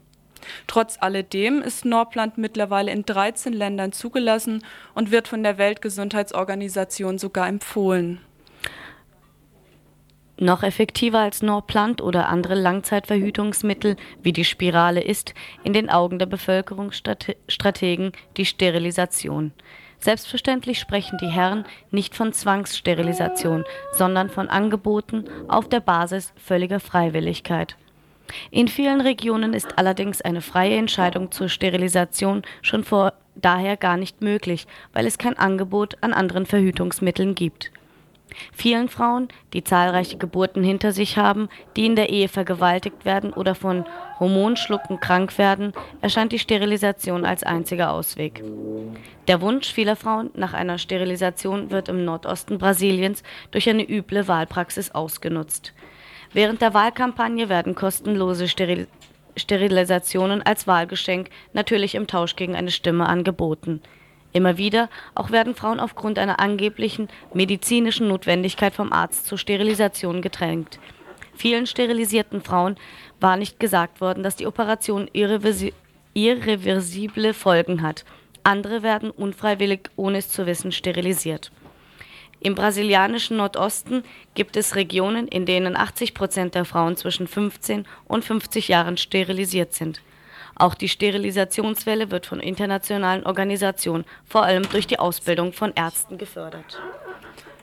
Trotz alledem ist Norplant mittlerweile in 13 Ländern zugelassen und wird von der Weltgesundheitsorganisation sogar empfohlen. Noch effektiver als Norplant oder andere Langzeitverhütungsmittel wie die Spirale ist in den Augen der Bevölkerungsstrategen die Sterilisation. Selbstverständlich sprechen die Herren nicht von Zwangssterilisation, sondern von Angeboten auf der Basis völliger Freiwilligkeit. In vielen Regionen ist allerdings eine freie Entscheidung zur Sterilisation schon vor daher gar nicht möglich, weil es kein Angebot an anderen Verhütungsmitteln gibt Vielen Frauen, die zahlreiche Geburten hinter sich haben, die in der Ehe vergewaltigt werden oder von Hormonschlucken krank werden, erscheint die Sterilisation als einziger Ausweg. Der Wunsch vieler Frauen nach einer Sterilisation wird im Nordosten Brasiliens durch eine üble Wahlpraxis ausgenutzt. Während der Wahlkampagne werden kostenlose Steril Sterilisationen als Wahlgeschenk natürlich im Tausch gegen eine Stimme angeboten Immer wieder auch werden Frauen aufgrund einer angeblichen medizinischen Notwendigkeit vom Arzt zur Sterilisation gedrängt. Vielen sterilisierten Frauen war nicht gesagt worden, dass die Operation irreversi irreversible Folgen hat. Andere werden unfreiwillig, ohne es zu wissen, sterilisiert. Im brasilianischen Nordosten gibt es Regionen, in denen 80 Prozent der Frauen zwischen 15 und 50 Jahren sterilisiert sind. Auch die Sterilisationswelle wird von internationalen Organisationen, vor allem durch die Ausbildung von Ärzten, gefördert.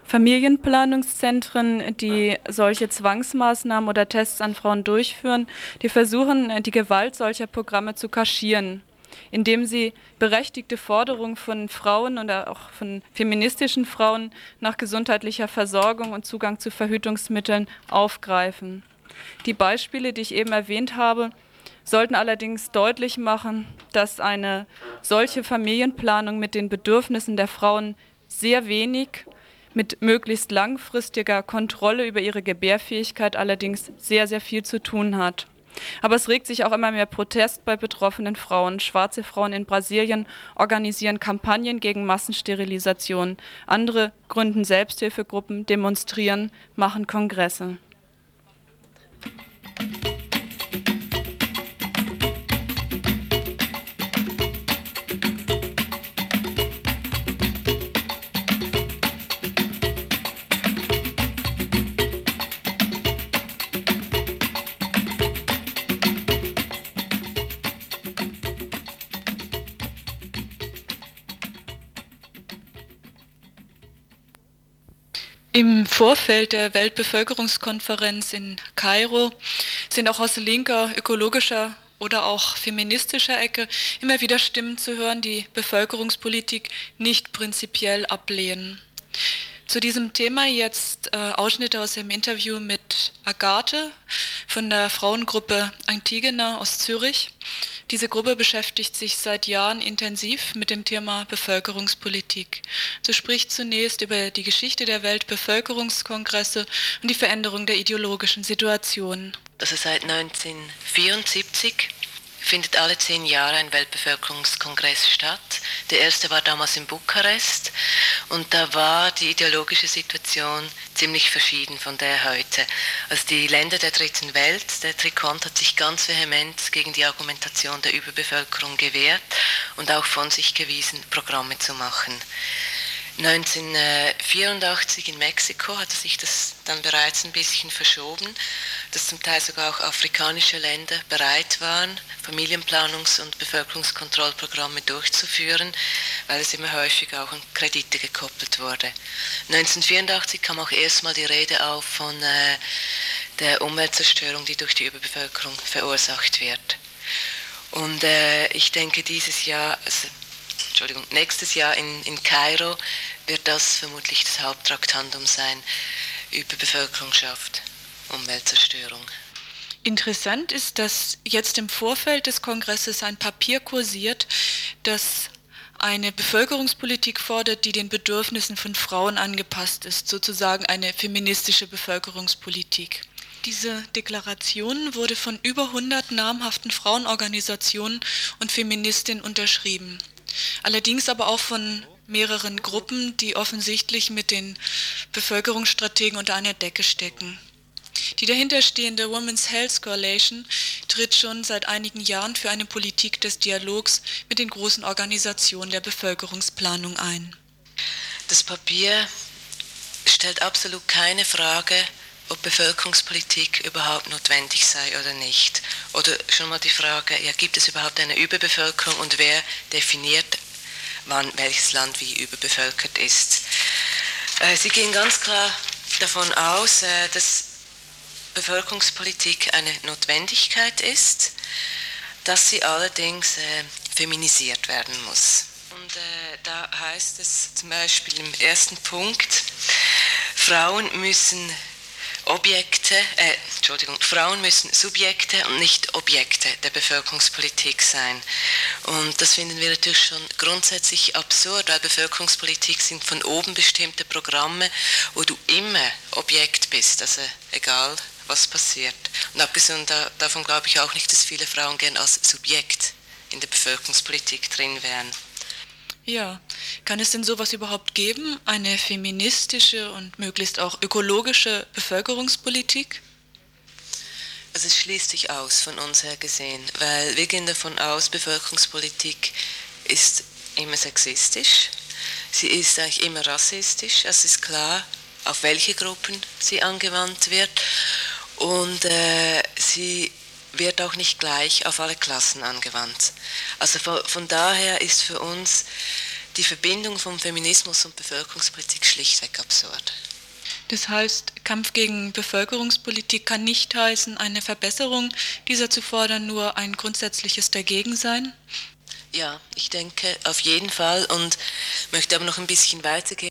Familienplanungszentren, die solche Zwangsmaßnahmen oder Tests an Frauen durchführen, die versuchen, die Gewalt solcher Programme zu kaschieren, indem sie berechtigte Forderungen von Frauen oder auch von feministischen Frauen nach gesundheitlicher Versorgung und Zugang zu Verhütungsmitteln aufgreifen. Die Beispiele, die ich eben erwähnt habe, sollten allerdings deutlich machen, dass eine solche Familienplanung mit den Bedürfnissen der Frauen sehr wenig mit möglichst langfristiger Kontrolle über ihre Gebärfähigkeit allerdings sehr, sehr viel zu tun hat. Aber es regt sich auch immer mehr Protest bei betroffenen Frauen. Schwarze Frauen in Brasilien organisieren Kampagnen gegen Massensterilisation. Andere gründen Selbsthilfegruppen, demonstrieren, machen Kongresse. Im Vorfeld der Weltbevölkerungskonferenz in Kairo sind auch aus linker, ökologischer oder auch feministischer Ecke immer wieder Stimmen zu hören, die Bevölkerungspolitik nicht prinzipiell ablehnen. Zu diesem Thema jetzt äh, Ausschnitte aus dem Interview mit Agathe von der Frauengruppe Antigena aus Zürich. Diese Gruppe beschäftigt sich seit Jahren intensiv mit dem Thema Bevölkerungspolitik. So spricht zunächst über die Geschichte der Weltbevölkerungskongresse und die Veränderung der ideologischen Situation. Also seit 1974 findet alle zehn Jahre ein Weltbevölkerungskongress statt. Der erste war damals in Bukarest und da war die ideologische Situation ziemlich verschieden von der heute. Also die Länder der dritten Welt, der Trikont hat sich ganz vehement gegen die Argumentation der Überbevölkerung gewehrt und auch von sich gewiesen, Programme zu machen. 1984 in Mexiko hatte sich das dann bereits ein bisschen verschoben, dass zum Teil sogar auch afrikanische Länder bereit waren, Familienplanungs- und Bevölkerungskontrollprogramme durchzuführen, weil es immer häufiger auch an Kredite gekoppelt wurde. 1984 kam auch erstmal die Rede auf von äh, der Umweltzerstörung, die durch die Überbevölkerung verursacht wird. Und äh, ich denke, dieses Jahr, also Entschuldigung, nächstes Jahr in, in Kairo wird das vermutlich das Haupttraktantum sein über Bevölkerungsschaft, Umweltzerstörung. Interessant ist, dass jetzt im Vorfeld des Kongresses ein Papier kursiert, das eine Bevölkerungspolitik fordert, die den Bedürfnissen von Frauen angepasst ist, sozusagen eine feministische Bevölkerungspolitik. Diese Deklaration wurde von über 100 namhaften Frauenorganisationen und Feministinnen unterschrieben allerdings aber auch von mehreren Gruppen, die offensichtlich mit den Bevölkerungsstrategen unter einer Decke stecken. Die dahinterstehende Women's Health Coalition tritt schon seit einigen Jahren für eine Politik des Dialogs mit den großen Organisationen der Bevölkerungsplanung ein. Das Papier stellt absolut keine Frage, ob Bevölkerungspolitik überhaupt notwendig sei oder nicht. Oder schon mal die Frage, ja, gibt es überhaupt eine Überbevölkerung und wer definiert, wann welches Land wie überbevölkert ist. Äh, Sie gehen ganz klar davon aus, äh, dass Bevölkerungspolitik eine Notwendigkeit ist, dass sie allerdings äh, feminisiert werden muss. Und äh, da heißt es zum Beispiel im ersten Punkt, Frauen müssen Objekte, äh, Entschuldigung, Frauen müssen Subjekte und nicht Objekte der Bevölkerungspolitik sein. Und das finden wir natürlich schon grundsätzlich absurd, weil Bevölkerungspolitik sind von oben bestimmte Programme, wo du immer Objekt bist, also egal was passiert. Und abgesehen davon glaube ich auch nicht, dass viele Frauen gern als Subjekt in der Bevölkerungspolitik drin wären. Ja, kann es denn sowas überhaupt geben? Eine feministische und möglichst auch ökologische Bevölkerungspolitik? Also es schließt sich aus von uns her gesehen, weil wir gehen davon aus, Bevölkerungspolitik ist immer sexistisch, sie ist eigentlich immer rassistisch, es ist klar, auf welche Gruppen sie angewandt wird und äh, sie wird auch nicht gleich auf alle Klassen angewandt. Also von, daher ist für uns die Verbindung von Feminismus und Bevölkerungspolitik schlichtweg absurd. Das heißt, Kampf gegen Bevölkerungspolitik kann nicht heißen, eine Verbesserung dieser zu fordern, nur ein grundsätzliches Dagegensein? Ja, ich denke auf jeden Fall und möchte aber noch ein bisschen weitergehen.